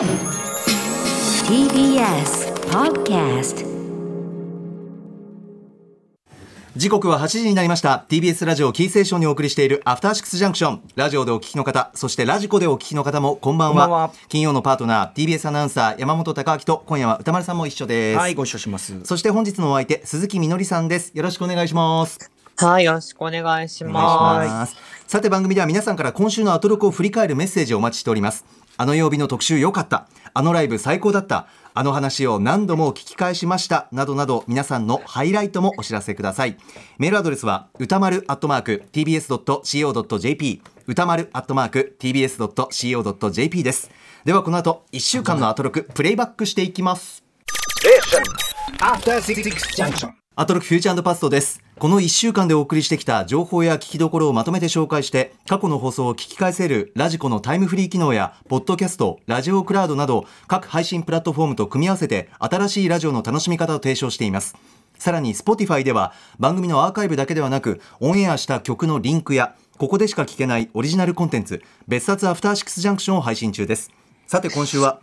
TBS Podcast 時刻は8時になりました。TBS ラジオキーセーションにお送りしているアフターシックスジャンクションラジオでお聞きの方そしてラジコでお聞きの方もこんばんは。こんばんは。金曜のパートナー TBS アナウンサー山本貴明と今夜は歌丸さんも一緒です、はい、ご一緒します。そして本日のお相手鈴木みのりさんです。よろしくお願いします。はい、よろしくお願いします。さて番組では皆さんから今週のアトロクを振り返るメッセージをお待ちしておりますあの曜日の特集良かった。あのライブ最高だった。あの話を何度も聞き返しました。などなど皆さんのハイライトもお知らせください。メールアドレスは歌丸アットマーク tbs.co.jp 歌丸アットマーク tbs.co.jp です。ではこの後1週間のアトロクプレイバックしていきます。えアトロクフューチャーパストです。この1週間でお送りしてきた情報や聞きどころをまとめて紹介して、過去の放送を聞き返せるラジコのタイムフリー機能や、ポッドキャスト、ラジオクラウドなど、各配信プラットフォームと組み合わせて、新しいラジオの楽しみ方を提唱しています。さらに、Spotify では、番組のアーカイブだけではなく、オンエアした曲のリンクや、ここでしか聞けないオリジナルコンテンツ、別冊アフターシックスジャンクションを配信中です。さて今週は、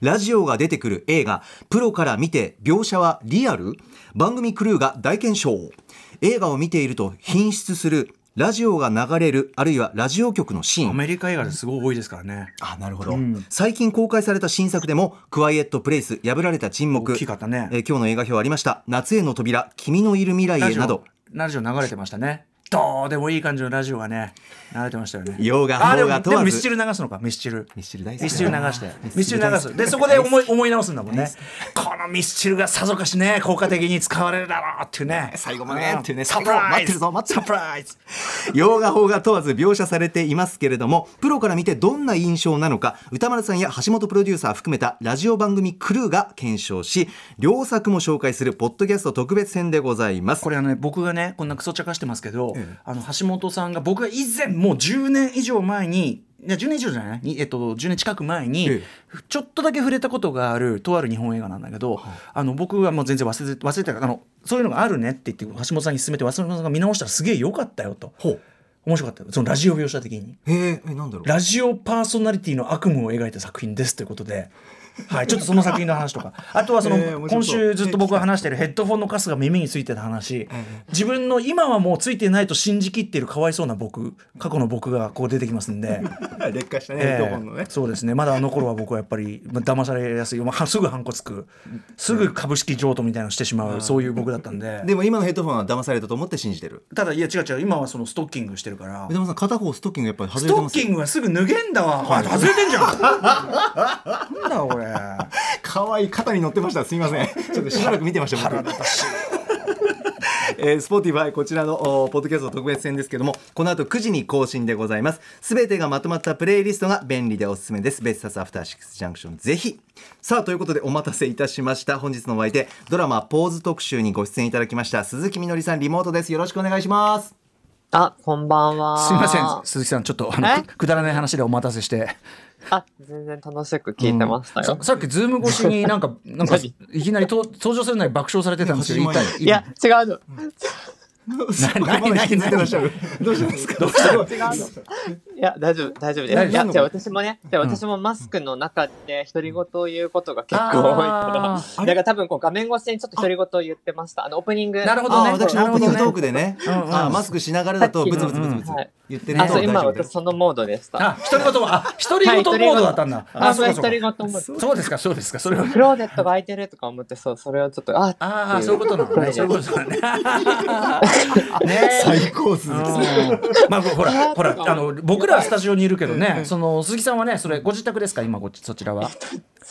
ラジオが出てくる映画プロから見て描写はリアル？番組クルーが大検証。映画を見ていると品質するラジオが流れるあるいはラジオ局のシーン。アメリカ映画ですごい多いですからね。あなるほど、最近公開された新作でも「クワイエット・プレイス破られた沈黙」大きかったね。えー今日の映画表ありました「夏への扉君のいる未来へ」など。ラジオ流れてましたね。どうでもいい感じのラジオがね、流れてましたよね。洋画邦画問わずでもミスチル流すのか、ミスチル。ミスチル大好きミスチル流して。ミスチル流す。で、そこで思い、思い直すんだもんね。このミスチルがさぞかしね、効果的に使われるだろうっていうね。最後までっていうねサプライズ待ってるぞ待ってるサプライズ洋画邦画問わず描写されていますけれどもプロから見てどんな印象なのか歌丸さんや橋本プロデューサー含めたラジオ番組クルーが検証し両作も紹介するポッドキャスト特別編でございますこれはね僕がねこんなクソ茶化してますけど、あの橋本さんが僕が以前もう10年以上前にいや10年以上じゃないに、えっと、10年近く前に、えちょっとだけ触れたことがあるとある日本映画なんだけど、あの僕はもう全然忘れて忘れてたあのそういうのがあるねって言って橋本さんに勧めて橋本さんが見直したらすげえ良かったよと。面白かったよ。そのラジオ描写的に。へええなんだろう。ラジオパーソナリティの悪夢を描いた作品ですということで。はい、ちょっとその作品の話とか。あとはその、えー今週ずっと僕が話しているヘッドフォンのカスが耳についてた話、自分の今はもうついてないと信じきっているかわいそうな僕過去の僕がこう出てきますんで、劣化したね、えヘッドホンのね。ーそうですね。まだあの頃は僕はやっぱりまあ騙されやすい、まあ、すぐハンコつく。すぐ株式譲渡みたいなのしてしまう、そういう僕だったんで。でも今のヘッドホンは騙されたと思って信じてる。ただいや違う違う。今はそのストッキングしてるから。歌丸さん片方ストッキングやっぱり外ストッれてますキングはすぐ脱げんだわ、あ外れてんじゃん。なんだこれ 可愛い肩に乗ってました。すみません。ちょっとしばらく見てました僕。えー、スポーティファイこちらのおポッドキャスト特別編ですけどもこの後9時に更新でございます。すべてがまとまったプレイリストが便利でおすすめです。別冊アフターシックスジャンクションぜひ。さあということでお待たせいたしました。本日のお相手ドラマポーズ特集にご出演いただきました鈴木みのりさんリモートです。よろしくお願いしますあ、こんばんは。すいません鈴木さんちょっとあのえ？くくだらない話でお待たせしてあ、全然楽しく聞いてましたよ。ささっきズーム越しになんかなんかいきなりと登場するのに爆笑されてたんですけどね一体いや、違うの。どうしたんですか。いや、大丈夫、大丈夫です。じゃあ私もね、じゃあ私もマスクの中で独り言を言うことが結構多いから、だから多分こう画面越しにちょっと独り言を言ってました。あの、オープニング。なるほどねあ私のオープニングトークでね、マスクしながらだとブツブツブツブツ言ってるあ、そう、今私そのモードでした。あ独り言はあ独り言モードだったんだ。あ、それそう独り言も。そうですかそうですか。それは。クローゼットが開いてるとか思って、そう、それをちょっと、あ、ああそういうことなのねそういうことなのね ね。最高鈴木さんうん。まあほらほらあの僕らはスタジオにいるけどねその鈴木さんはねそれご自宅ですか？今こっちそちらは？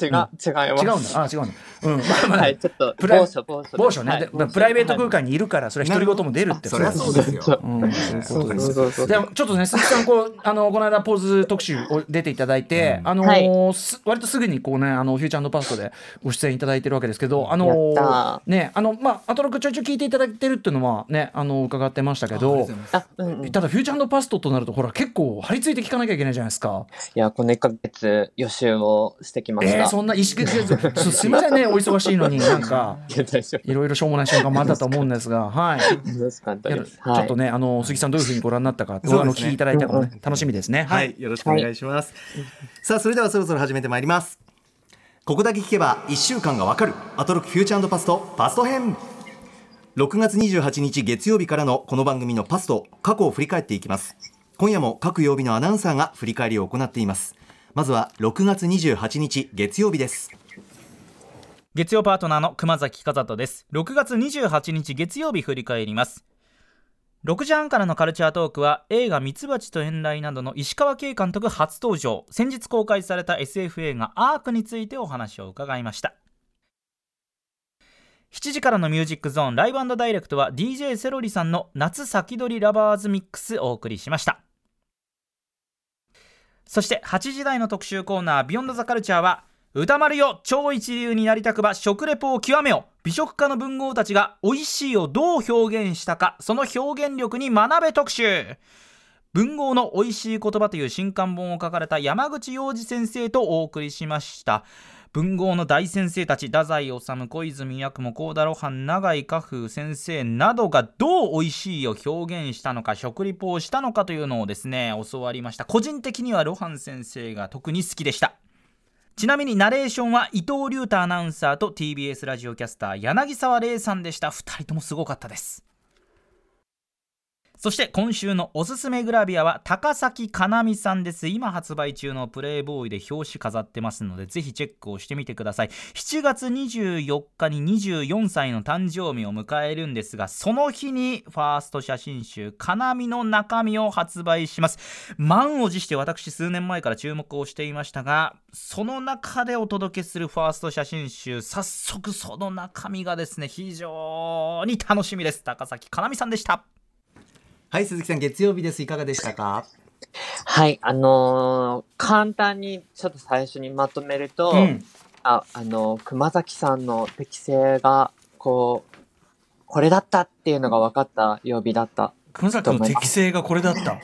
違う、違います。違うんだ。あ違うんだ。うん。まあまあ。はい、ちょっと、プライ某所、某所。某所ね、プライベート空間にいるからそれは独り言も出るってそりゃそうですよ。うん。そういうことですそうそうちょっとね鈴木さんこう あのこの間ポーズ特集を出ていただいて、あのはいす割とすぐにこうねあのフューチャーパストでご出演いただいてるわけですけどあやのったねあのまあアトロクちょいちょい聞いていただいてるっていうのはねあの伺ってましたけどただフューチャーパストとなるとほら結構張り付いて聞かなきゃいけないじゃないですか。や、この1ヶ月予習をしてきました。ら。そんな意識すすみませんねお忙しいのに なんかいろいろしょうもない瞬間もあったと思うんですがはい。ちょっとね、あの杉さんどういうふうにご覧になったか、あのお聞きいただいたかもね、楽しみですね。は。い、よろしくお願いします。さあ、それではそろそろ始めてまいります。ここだけ聞けば1週間がわかる。アトロックフューチャーパストパスト編。6月28日月曜日からのこの番組のパスト過去を振り返っていきます。今夜も各曜日のアナウンサーが振り返りを行っています。まずは6月28日月曜日です。月曜パートナーの熊崎和人です。6月28日月曜日振り返ります6時半からのカルチャートークは映画「ミツバチと遠雷」などの石川慶監督初登場。先日公開された SF 映画「アーク」についてお話を伺いました。7時からのミュージックゾーンライブダイレクトは DJ セロリさんの夏先取りラバーズミックスお送りしました。そして8時台の特集コーナー「ビヨンドザカルチャーは歌丸よ超一流になりたくば食レポを極めよ。美食家の文豪たちが美味しいをどう表現したかその表現力に学べ特集。文豪の美味しい言葉という新刊本を書かれた山口洋二先生とお送りしました。文豪の大先生たち太宰治小泉八雲幸田露伴永井家風先生などがどう美味しいを表現したのか食リポをしたのかというのをですね教わりました。個人的には露伴先生が特に好きでした。ちなみにナレーションは伊藤隆太アナウンサーと TBS ラジオキャスター柳沢玲さんでした。2人ともすごかったです。そして今週のおすすめグラビアは高崎かなみさんです。今発売中のプレイボーイで表紙飾ってますのでぜひチェックをしてみてください。7月24日に24歳の誕生日を迎えるんですがその日にファースト写真集かなみの中身を発売します。満を持して私数年前から注目をしていましたがその中でお届けするファースト写真集早速その中身がですね非常に楽しみです。高崎かなみさんでした。はい鈴木さん月曜日です。いかがでしたか？はい、あのー簡単にちょっと最初にまとめると、うん。あ、あのー熊崎さんの適性が、こう、これだったっていうのが分かった曜日だった。熊崎の適性がこれだった？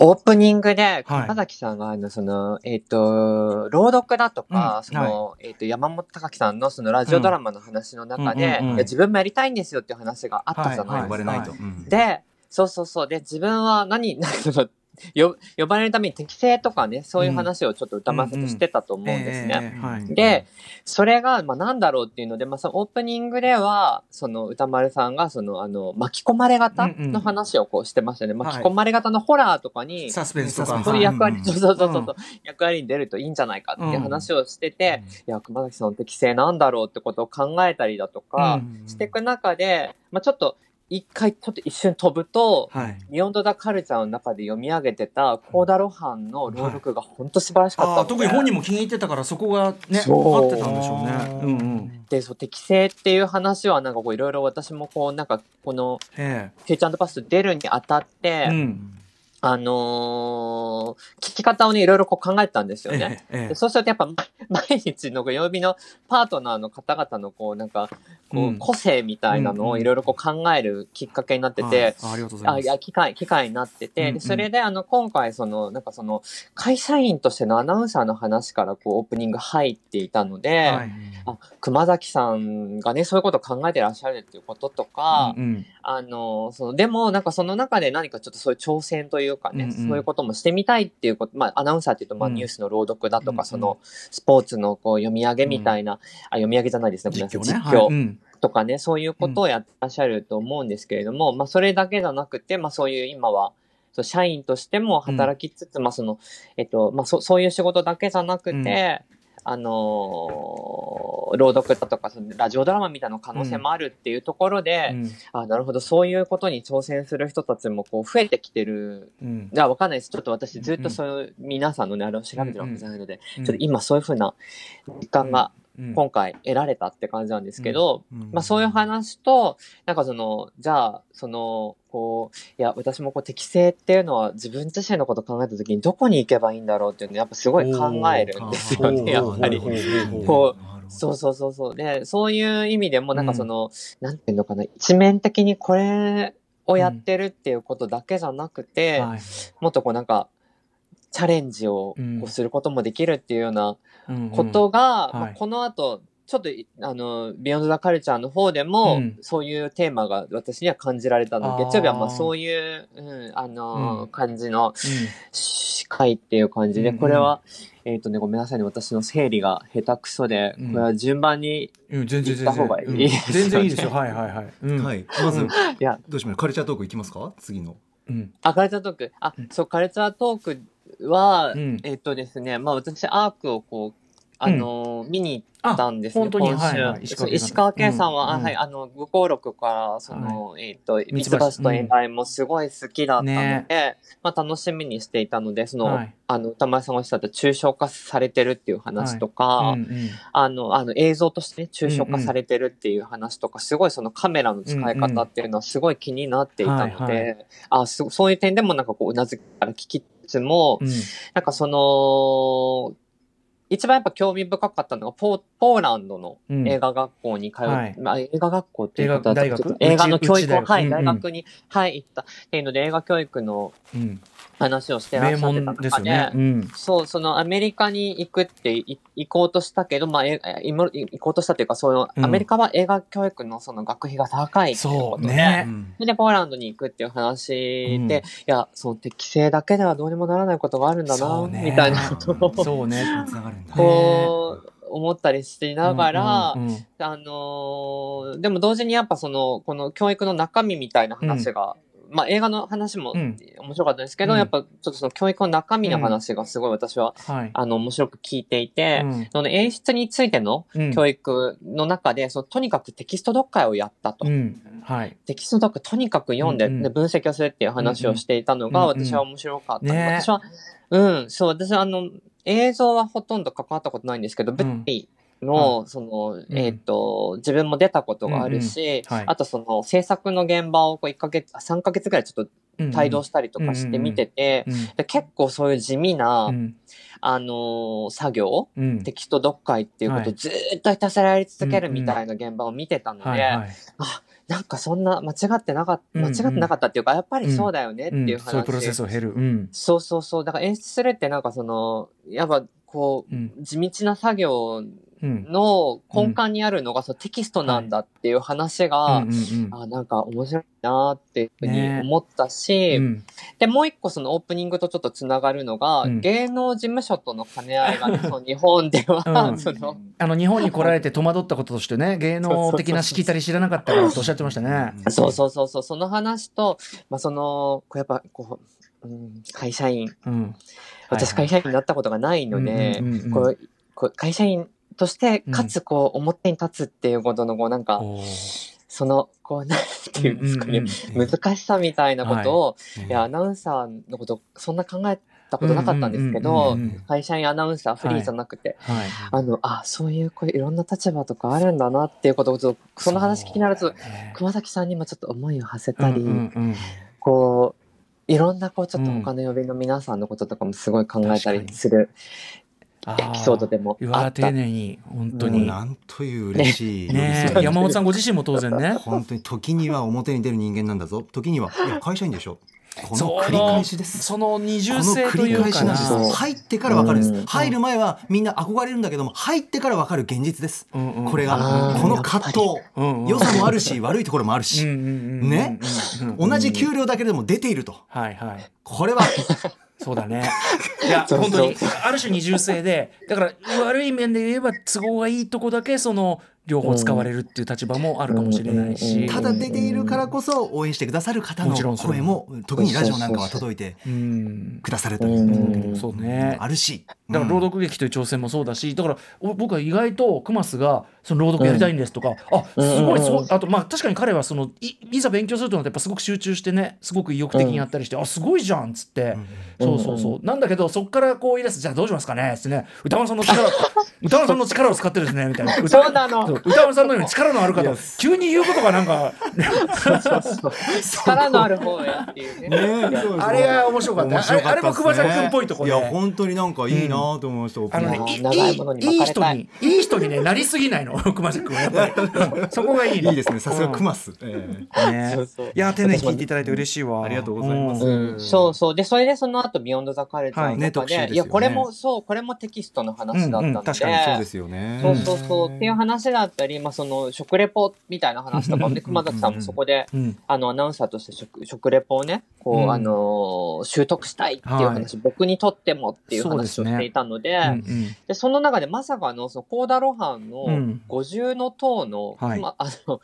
オープニングで、はい。熊崎さんが、あの、その、えっ、と、朗読だとか、うん。その、えっ、と、山本隆樹さんのそのラジオドラマの話の中で、うんうんうんうん。いや自分もやりたいんですよっていう話があったじゃないですか。で、そうそうそう。で、自分は何、なんかその、よ呼ばれるために適正とかね、そういう話をちょっと歌丸さんとしてたと思うんですね。で、それが、まあ、なんだろうっていうので、まあ、そのオープニングでは、その歌丸さんが、その、あの、巻き込まれ型うんうん。の話をこうしてましたね。はい。巻き込まれ型のホラーとかに、サスペンスとか。そういう役割、うん。そうそうそうそう、うん。役割に出るといいんじゃないかっていう話をしてて、いや、熊崎さんの適性なんだろうってことを考えたりだとか、うん。していく中で、まあ、ちょっと、一回、ちょっと一瞬飛ぶと、はい。ビヨンド・ザ・カルチャーの中で読み上げてた、コーダ・ロハンの朗読が本当素晴らしかったので、ああ、特に本人も気に入ってたから、そこがね、そう分かってたんでしょうね。うんうん。で、そう、適正っていう話は、なんかこう、いろいろ私もこう、なんか、この、えフューチャーパス出るにあたって、え。うん。あのー聞き方をね、いろいろこう考えたんですよね。えええでそうするとやっぱ、ま毎日の曜日のパートナーの方々のこう、なんか、こうんう、個性みたいなのうんうんをいろいろこう考えるきっかけになってて、はいあありがとうございます。あいや機会機会になってて、うんうんでそれであの今回そのなんかその会社員としてのアナウンサーの話からこうオープニング入っていたので、はい。あ熊崎さんがねそういうことを考えてらっしゃるっていうこととか、うんうんあのそのでもなんかその中で何かちょっとそういう挑戦というかね、うんうん。そういうこともしてみたいっていうことまあアナウンサーっていうとまあうん。ニュースの朗読だとか、うんうん。そのスポーツのこう読み上げみたいな、あ読み上げじゃないですねごめんなさい。実況ね。とかね、そういうことをやってらっしゃると思うんですけれども、まあそれだけじゃなくて、まあそういう今は、そう社員としても働きつつ、まあその、えっと、まあそそういう仕事だけじゃなくて、うんあのー朗読だとか、そのラジオドラマみたいな可能性もあるっていうところで、うんあなるほど、そういうことに挑戦する人たちもこう増えてきてる。うんいや、わかんないです。ちょっと私ずっとそういう皆さんのね、あれを調べてるわけじゃないので、うんちょっと今そういうふうな実感がうん今回得られたって感じなんですけど、うん。まあそういう話と、なんかその、じゃあ、その、こう、いや、私もこう適性っていうのは自分自身のこと考えたときにどこに行けばいいんだろうっていうのをやっぱすごい考えるんですよね、やっぱり。こう、そうそうそうそう。で、そういう意味でもなんかその、なんていうのかな、一面的にこれをやってるっていうことだけじゃなくて、はい。もっとこうなんか、チャレンジをすることもできるっていうようなうんことが、この後、ちょっとい、あの、ビヨンドザカルチャーの方でも、うん。そういうテーマが私には感じられたので、月曜日はまあそういう、うん、あの、うん。感じのうん。司会っていう感じで、これは、えっ、とね、ごめんなさいね、私の整理が下手くそで、うん。これは順番に、うん、全然全行った方がいい。全然いいですよ。はいはいはい。うん。はい。まずいや、どうしましょうカルチャートークいきますか？次の。うん。あ、カルチャートーク。あ、そう、カルチャートークは、うん。えっ、とですね、まあ私、アークをこう、あのー見に行ったんですね、あ本当に？今週。はいはい。石川県さんそう石川県さんは、あうん。はい、あの、ご登録から、その、えっ、と、ミツババチ。チと遠来もすごい好きだったので、ね。まあ楽しみにしていたので、その、はい。あの、歌丸さんがおっしゃった抽象化されてるっていう話とか、うんうん。あの、あの映像としてね、抽象化されてるっていう話とか、すごいそのカメラの使い方っていうのはすごい気になっていたので、はいはあすそういう点でもなんかこう、うなずきから聞きつつも、うん。なんかその、一番やっぱ興味深かったのがポー、ポーランドのうん。映画学校に通う、はい。まあ、映画学校っていうことだと映画の教育を、はい、うんうん。大学に、はい、行った。っていうので、映画教育のうん話をしてらっ名しゃってた門です中よね。で、うん。そう、そのアメリカに行くってい行こうとしたけど、まあ、えいも行こうとしたっていうか、その、うん。アメリカは映画教育のその学費が高いっていうそことで、うね。で、ポーランドに行くっていう話で、うん。いや、その適正だけではどうにもならないことがあるんだな、そうね。みたいな。ことを、そうね。つながるんだこう、思ったりしながら、うんうんうん。あのーでも同時にやっぱその、この教育の中身みたいな話が、まあ映画の話もうん。面白かったですけど、うん。やっぱちょっとその教育の中身の話がすごい私は、はい。あの、面白く聞いていて、うん。その演出についてのうん。教育の中で、そのとにかくテキスト読解をやったと。うん。はい。テキスト読解とにかく読んで、うんうん。で分析をするっていう話をしていたのが、うんうん。私は面白かった。ね。私は、うん、そう、私はあの、映像はほとんど関わったことないんですけど、ん。舞台の、その、えっ、と、自分も出たことがあるし、あとその制作の現場をこう1ヶ月、あ3ヶ月ぐらいちょっと帯同したりとかして見てて、うんで結構そういう地味な、うん。あのー作業、うん。テキスト読解っていうことをはい。ずーっとひたすらやり続けるみたいな現場を見てたので、あ、なんかそんな間違ってなかった、間違ってなかったっていうか、やっぱりそうだよねってうんいう話。そういうプロセスを経る。うん。そうそうそう。だから演出するってなんかその、やっぱこう、うん。地道な作業うんの根幹にあるのがそのテキストなんだっていう話が、あなんか面白いなっていうふうにね。思ったし、うん。で、もう一個そのオープニングとちょっとつながるのが、うん。芸能事務所との兼ね合いがね、その日本では、うん。その、あの日本に来られて戸惑ったこととしてね芸能的なしきたり知らなかったからとおっしゃってましたね。そうそうそうそう、その話と、まあ、その、こうやっぱ、こう、うん、会社員、うん。私会社員になったことがないのでこうこう会社員として、うん。かつこう、表に立つっていうことの、こう、なんか、その、こう、なんていうんですかね、難しさみたいなことを、うんいや、アナウンサーのこと、そんな考えたことなかったんですけうんど会社員アナウンサー、フリーじゃなくて、はい。あの、あ、そういう、こういろんな立場とかあるんだなっていうことを、ちょっとその話聞きながら、ちょっと、ね熊崎さんにもちょっと思いを馳せたり、こう、いろんな、こう、ちょっとうん。他の曜日の皆さんのこととかもすごい考えたりするあエピソードでもうわあった丁。寧に本当に。なんという嬉しいね。寄り添い山本さんご自身も当然ね。本当に時には表に出る人間なんだぞ。時にはいや会社員でしょ。こその繰り返しです。その二重性と繰りいうかな返しなんですそう。入ってから分かるんです、うん入る前はみんな憧れるんだけども入ってから分かる現実です、うんうんこれがこの葛藤。うんうん良さもあるし悪いところもあるし、ね同じ給料だけでも出ているとはいはいこれはそうだね。いや本当にある種二重性でだから悪い面で言えば都合がいいとこだけその両方使われるっていう立場もあるかもしれないし。うん。ただ出ているからこそ応援してくださる方もちろんそれの声も特にラジオなんかは届いてうんくださるといううん。そうね。あるし。だから朗読劇という挑戦もそうだしだからお僕は意外とクマスがその朗読やりたいんですとか、あすごいすごい。あとまあ確かに彼はそのいいざ勉強するとなってやっぱすごく集中してねすごく意欲的にやったりして、あすごいじゃんっつって、そうそうそう。なんだけどそっからこう言い出す。じゃあどうしますかねっつってね。歌丸さんの力 歌丸さんの力を使ってですねみたいな。歌丸さんのように力のある方。急に言うことがなんか力のある方へっていうね。ねあれが面白かった。面白かったあれあれも熊崎君っぽいところでいや本当になんかいいなと思いました、あのね、もうい長い。いい人にいい人にねなりすぎないの熊瀬君はやっぱり。う んそこがいいの。いいですね。さすがクマス、えね。そうそう。いや丁寧に聞いていただいて嬉しいわ。ありがとうございます。うん、そうそう。で、それでその後、 Beyond the Culture はい。ねーとかで、特集ですよね。いや、これも、そう、これもテキストの話だったので、うん。うん確かにえそうですよね。そうそうそう。っていう話だったり、まあ、その食レポみたいな話とかもね、熊崎さんもそこで、うん。あの、アナウンサーとして食食レポをね、こう、うんあのー習得したいっていう話、僕にとってもっていう話をしていたので、うん。うんで、その中でまさかの、その、幸田露伴のうん五重の塔の、はい。まあの、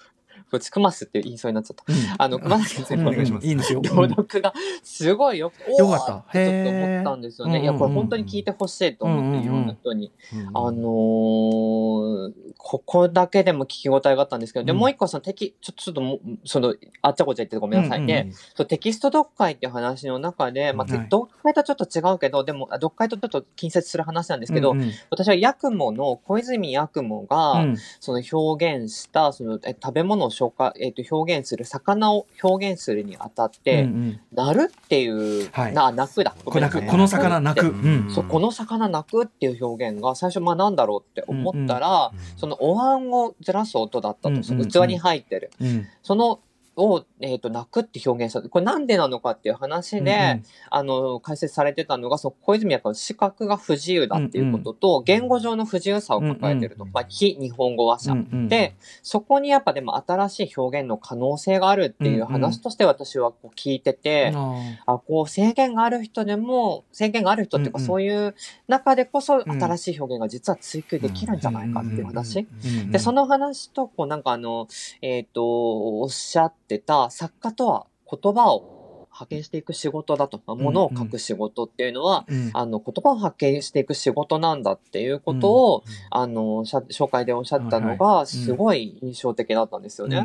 こっちクマスって言いそうになっちゃった。あの、熊崎先うん。輩お願いします。いいんですよ。朗読がすごいよ。く、よかった。ってちょっと思ったんですよね。いや、これ本当に聞いてほしいと思って、いろんな人に。あのーここだけでも聞き応えがあったんですけど、で、うん。もう一個そのテキ、ちょちょっとその、あっちゃこっちゃ言ってごめんなさい。うんうんで、そうテキスト読解っていう話の中で、まあ、はい読解とちょっと違うけど、でも、あ読解とちょっと近接する話なんですけど、うんうん。私はヤクモの、小泉ヤクモが、うん。その表現した、その、え食べ物を紹介、えっ、と、表現する、魚を表現するにあたって、うんうん。なるっていう、はい。な、泣くだ。これ泣くね。この魚泣く、でうん。そう、この魚泣くっていう表現が最初、まあなんだろうって思ったら、そのお椀をずらす音だったと、うんうん。器に入ってる。うん。その、を、えっ、と、泣くって表現されて、これなんでなのかっていう話で、あの、解説されてたのが、その小泉役の視覚が不自由だっていうことと、言語上の不自由さを抱えてると。うんうんまあ、非日本語話。者。うんうん。で、そこにやっぱでも新しい表現の可能性があるっていう話として私はこう聞いてて、ああ、こう制限がある人でも、制限がある人っていうか、うんうん。そういう中でこそん。新しい表現が実は追求できるんじゃないかっていう話。ーうんうんで、その話と、こうなんかあの、えっ、と、おっしゃってた作家とは言葉を派遣していく仕事だと、まあうん物を書く仕事っていうのは、うんあの、言葉を派遣していく仕事なんだっていうことを、あの、しゃ紹介でおっしゃったのはいが、すごい印象的だったんですよね。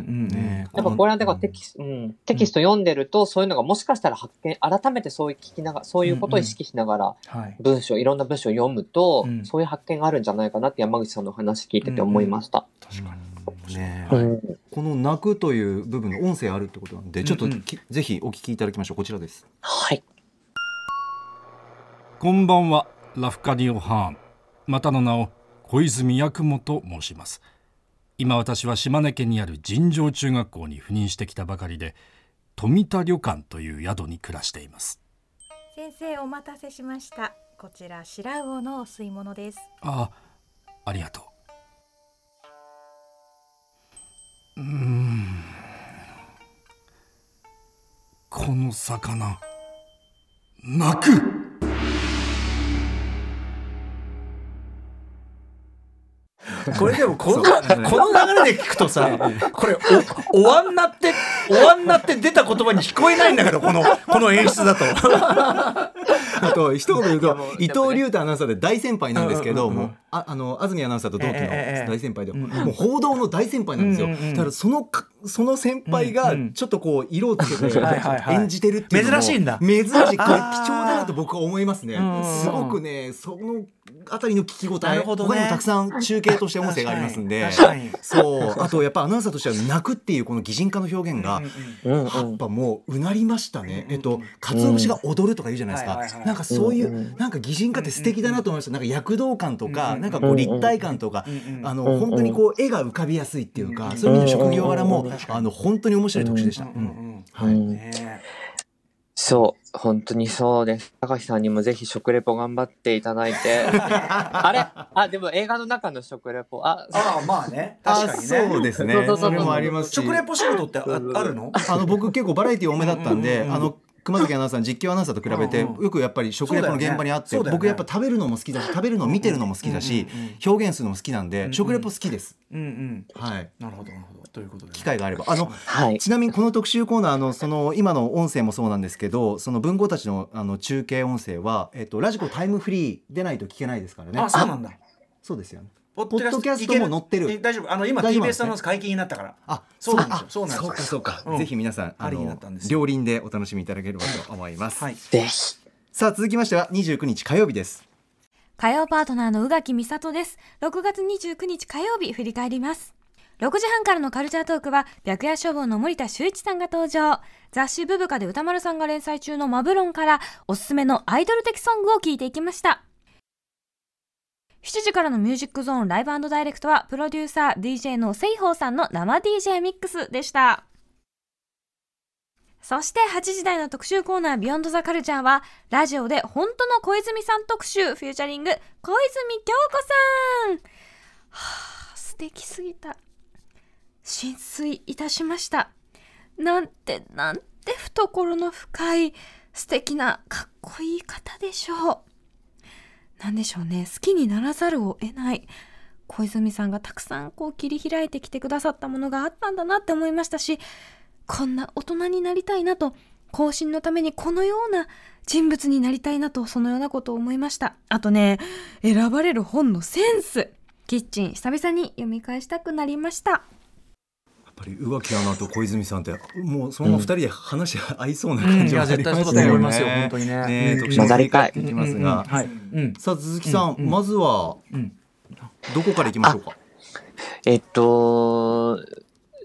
やっぱこれはだからテキス,、うん、テキスト読んでると、そういうのがもしかしたら発見、改めてそういう聞きながら、そういうことを意識しながら、はい。文章、いろんな文章を読むと、うんそういう発見があるんじゃないかなって山口さんの話聞いてて思いました。確かに。ねうんこの泣くという部分の音声あるってことなんでちょっとぜひお聞きいただきましょうこちらです。はい。こんばんは。ラフカディオ・ハーン。またの名を小泉八雲と申します。今私は島根県にある尋常中学校に赴任してきたばかりで富田旅館という宿に暮らしています。先生お待たせしました。こちら白魚のお吸い物です。あありがとう。うーんこの魚泣く。これでもこのこの流れで聞くとさ これおおわんなっておわんなって出た言葉に聞こえないんだけどこのこの演出だと。あと一言言うとも伊藤隆太アナウンサーで大先輩なんですけどもうああの安住アナウンサーと同期の大先輩でもう報道の大先輩なんですよ。だからそのかその先輩がちょっとこう色をつけて演じてるっていう珍しいんだ。珍しいこれ貴重だなと僕は思いますね。すごくねそのあたりの聞き応えね。他にもたくさん中継として音声がありますんで。そう。あとやっぱアナウンサーとしては泣くっていうこの擬人化の表現がうんやっぱもううなりましたね。えっと、鰹節が踊るとか言うじゃないです。か。なんかそういううんうん、なんか擬人化って素敵だなと思いました。なんか躍動感とか、うんなんかこう立体感とかうんう、んあの、うん本当にこう絵が浮かびやすいっていうか、そういう意味で職業柄も、あの、本当に面白い特集でした。うんううんん。うん。はい。ねそう、本当にそうです。高橋さんにもぜひ食レポ頑張っていただいて。あれ？あ、でも映画の中の食レポ。あ、ああまあねあ確かにねそうですねそうそうそう。それもありますし。食レポ仕事ってああるの？あの僕結構バラエティ多めだったんで、うんうんうんあの熊崎アナウンサーの実況アナウンサーと比べて、よくやっぱり食レポの現場にあって、僕やっぱ食べるのも好きだし食べるのを見てるのも好きだし、表現するのも好きなんで、ん食レポ好きです。うんうん。はい。なるほどなるほど。ということでね。機会があれば。あのはい。ちなみにこの特集コーナーのその今の音声もそうなんですけどその文豪たちのあの中継音声は、えっと、ラジコタイムフリーでないと聞けないですからね。あそうなんだ。そうですよねポッドキャストも載ってる。え大丈夫。あの今大丈夫なんです TBS ねアナウンス解禁になったから。あそうなんですよ。あそうなんですよ。かそうか、うん。ぜひ皆さんあありになのったんですよ。両輪でお楽しみいただければと思います、はい。ぜひ。さあ続きましては29日火曜日です。火曜パートナーの宇垣美里です。6月29日火曜日振り返ります。6時半からのカルチャートークは白夜処方の森田修一さんが登場。雑誌ブブカで歌丸さんが連載中のマブロンからおすすめのアイドル的ソングを聞いていきました7時からのミュージックゾーンライブダイレクトはプロデューサー DJ のセイホーさんの生 DJ ミックスでした。そして8時台の特集コーナービヨンドザカルチャーはラジオで本当の小泉さん特集フューチャリング小泉京子さん。はあ素敵すぎた。浸水いたしました。なんてなんて懐の深い素敵なかっこいい方でしょう。なんでしょうね。好きにならざるを得ない。小泉さんがたくさんこう切り開いてきてくださったものがあったんだなって思いましたしこんな大人になりたいなと更新のためにこのような人物になりたいなとそのようなことを思いました。あとね選ばれる本のセンスキッチン久々に読み返したくなりました。ぱり宇垣アナと小泉さんってもうそのまま二人で話が合いそうな感じはありますよね。うんいや絶対そうだと思いますよ本当にねうん特集を振り返っていきますが、はい。うん。さあ鈴木さん、うんうんまずは、うんどこからいきましょうか？えっと、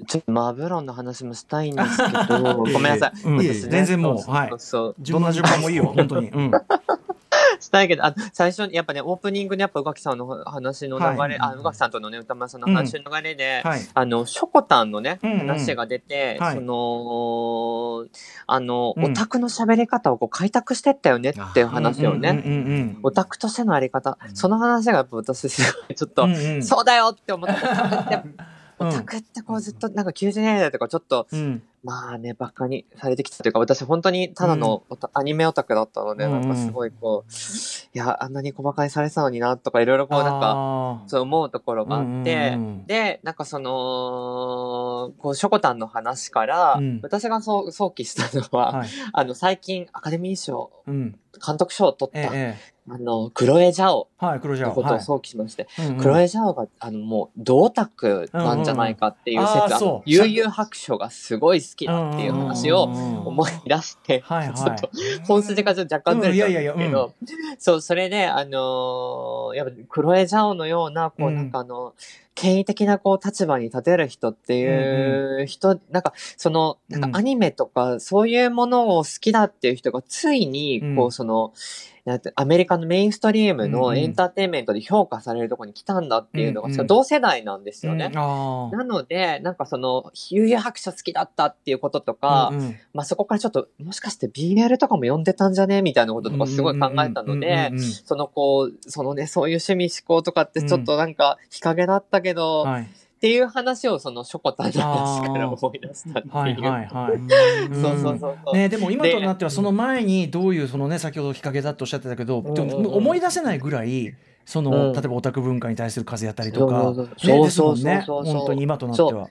ちょっとマブロンの話もしたいんですけど、ごめんなさい。全然もうはいそうそうどんな順番もいいよ、本当に。うん。したいけど、あ最初にやっぱね、オープニングでやっぱ宇垣さんの話の流れ、はい。あ、宇垣さんとのね、歌丸さんの話の流れで、はい。あの、ショコタンのね、うんうん。話が出て、はい。その、あの、うん。オタクの喋り方をこう開拓してったよねっていう話をね、うんうんうんオタクとしてのあり方、その話がやっぱ私すごいちょっと、うんうん。そうだよって思って、オタクって、うん。オタクってこうずっとなんか90年代とかちょっと、うんまあね、バカにされてきたというか、私本当にただのオタ、アニメオタクだったので、うんうん。なんかすごいこう、いや、あんなに細かにされてたのにな、とかいろいろこうなんか、かそう思うところがあって、うんうんうんで、なんかその、こう、ショコタンの話から、うん。私がそう想起したのは、はい。あの、最近アカデミー賞、うん。監督賞を取った、えええあの、クロエ・ジャオえ。はい、黒ジャオ。のことをはい。想起しまして、うんうん。クロエ・ジャオが、あの、もう、銅卓なんじゃないかっていう説、うんうん。悠々白書がすごい好きだっていう話を思い出して、はいはい。ちょっと本筋がちょっと若干ずれたんうんいやいやいやですけど、そう、それで、あのーやっぱ、クロエ・ジャオのような、こう、うん。なんかあの、権威的なこう立場に立てる人っていう人、なんかその、なんうん。かアニメとかそういうものを好きだっていう人がついに、こううその、アメリカのメインストリームうんうん。のエンターテインメントで評価されるところに来たんだっていうのが、うん同世代なんですよね。うん。あなので、なんかその、悠々白書好きだったっていうこととあ。か、うんうん。まあそこからちょっと、もしかして BL とかも読んでたんじゃねみたいなこととかすごい考えたのでうんうんうんうん、そのこう、そのね、そういう趣味思考とかってちょっとなんか日陰だったけど、はい。っていう話をそのショコタンの話から思い出したっていう。はいはいはい。そうそうそうそう。ね、でも今となってはその前にどういうそのね先ほど日陰だとおっしゃってたけど、でも思い出せないぐらいその、うん例えばオタク文化に対する風やったりとか、そうそうねそうですもんねそうそうそうそう本当に今となっては。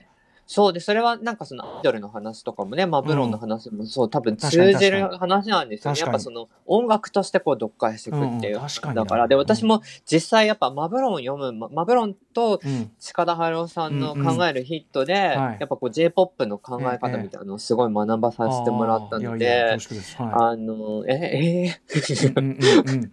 そうで、それはなんかそのアイドルの話とかもね、マブロンの話もそう、多分通じる話なんですよね。やっぱその音楽としてこう読解していくっていう。うん確かにだから、で、私も実際やっぱマブロン読む、ママブロンとうん。近田春夫さんの考えるヒットで、はい。やっぱこう J-POP の考え方みたいなのをすごい学ばさせてもらったのであの、え、えい。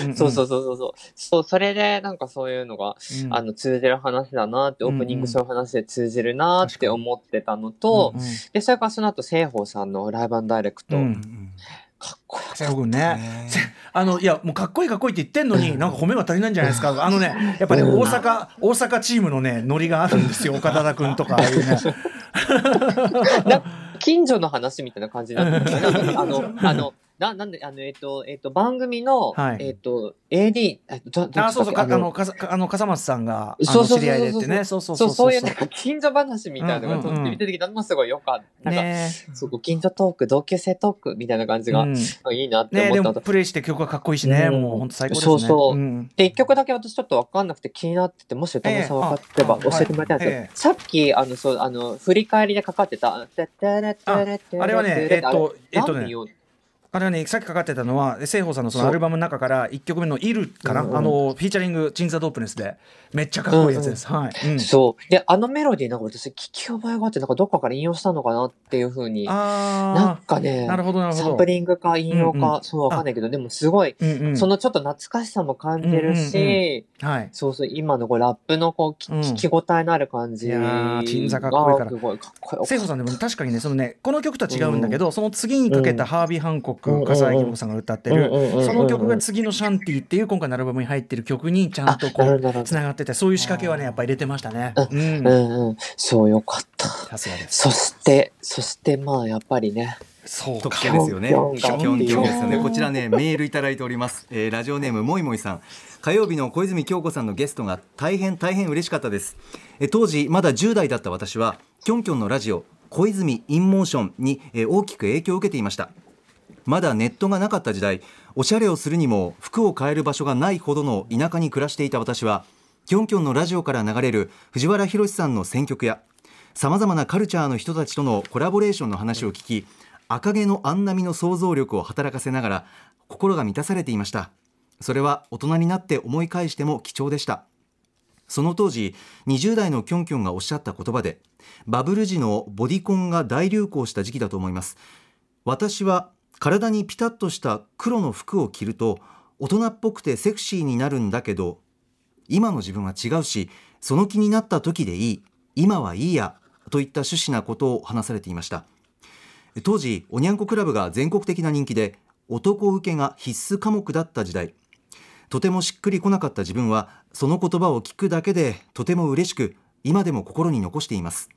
うんうん。うんうんそうそうそうそうそう。そう、それでなんかそういうのが、うん。あの、通じる話だなって、オープニングそういう話で通じるなって思ってたのと、うんうん。で、それからその後、西宝さんのライブダイレクト、うんかっこよかね。せあのいやもうかっこいいかっこいいって言ってんのになんか褒めが足りないんじゃないですか？あのねやっぱね大阪大阪チームのねノリがあるんですよ 岡田君とかああいうね。な近所の話みたいな感じにな んかあの、あの、な、なんで、あの、えっ、と、えっ、と、番組の、はい。えっ、と、AD、えっと、あそうそうかあのかさあの笠松さんがあそうそう知り合いでってね。そうそうそ、そう。うそううそういうなんか近所話みたいなのがとって出てきたのもすごいよかった。なんか、ねそう、ご近所トーク、同級生トークみたいな感じが、うん。いいなって思ったのと。もプレイして曲がかっこいいしね、うん。もう本当最高ですね。そうそう。うんで、一曲だけ私ちょっとわかんなくて気になってて、もし歌丸さん分かってば教えてもらいたいんですよ。はい。ええ。さっき、あの、そう、あの、振り返りでかかってた、あれはねえっとえっとねあれはねさっきかかってたのは西宝さんのそのアルバムの中から1曲目の「イル」かな、うん。うんあのフィーチャリングチンザ・ドープネスで。めっちゃかっこいいやつです。はい、うん。そう。で、あのメロディーなんか私聞き覚えがあって、なんかどっかから引用したのかなっていうふうに。なんあかね、なるほどなるほど。サンプリングか引用か、うんうんそうわかんないけど、でもすごい、あ、うんうん、そのちょっと懐かしさも感じるし、はい。そうそう、今のこうラップのこう、きうん。聞き応えのある感じいが。やー鎮座かっこいいから。聖子さんでも確かにねそのねこの曲とは違うんだけど、その次にかけたハービー・ハンコッ曲、うん笠井陽子さんが歌ってる、その曲が次の「シャンティ」っていう今回のアルバムに入ってる曲にちゃんとこうつながっててそういう仕掛けはねやっぱり入れてましたね。うんうんうん。そうよかった。そして、そしてまあやっぱりね。そう特か。権ですよね。ぴょんぴょんぴょんぴょんですよね。こちらねメールいただいております。えーラジオネームもいもいさん。火曜日の小泉京子さんのゲストが大変大変嬉しかったです。えー当時まだ10代だった私はキョンキョンのラジオ小泉インモーションに、えー大きく影響を受けていました。まだネットがなかった時代おしゃれをするにも服を買える場所がないほどの田舎に暮らしていた私はキョンキョンのラジオから流れる藤原宏さんの選曲やさまざまなカルチャーの人たちとのコラボレーションの話を聞き赤毛のアンナミの想像力を働かせながら心が満たされていました。それは大人になって思い返しても貴重でした。その当時20代のキョンキョンがおっしゃった言葉でバブル時のボディコンが大流行した時期だと思います。私は体にピタッとした黒の服を着ると大人っぽくてセクシーになるんだけど今の自分は違うしその気になった時でいい今はいいやといった趣旨なことを話されていました。当時おにゃんこクラブが全国的な人気で男受けが必須科目だった時代。とてもしっくりこなかった自分はその言葉を聞くだけでとても嬉しく今でも心に残しています。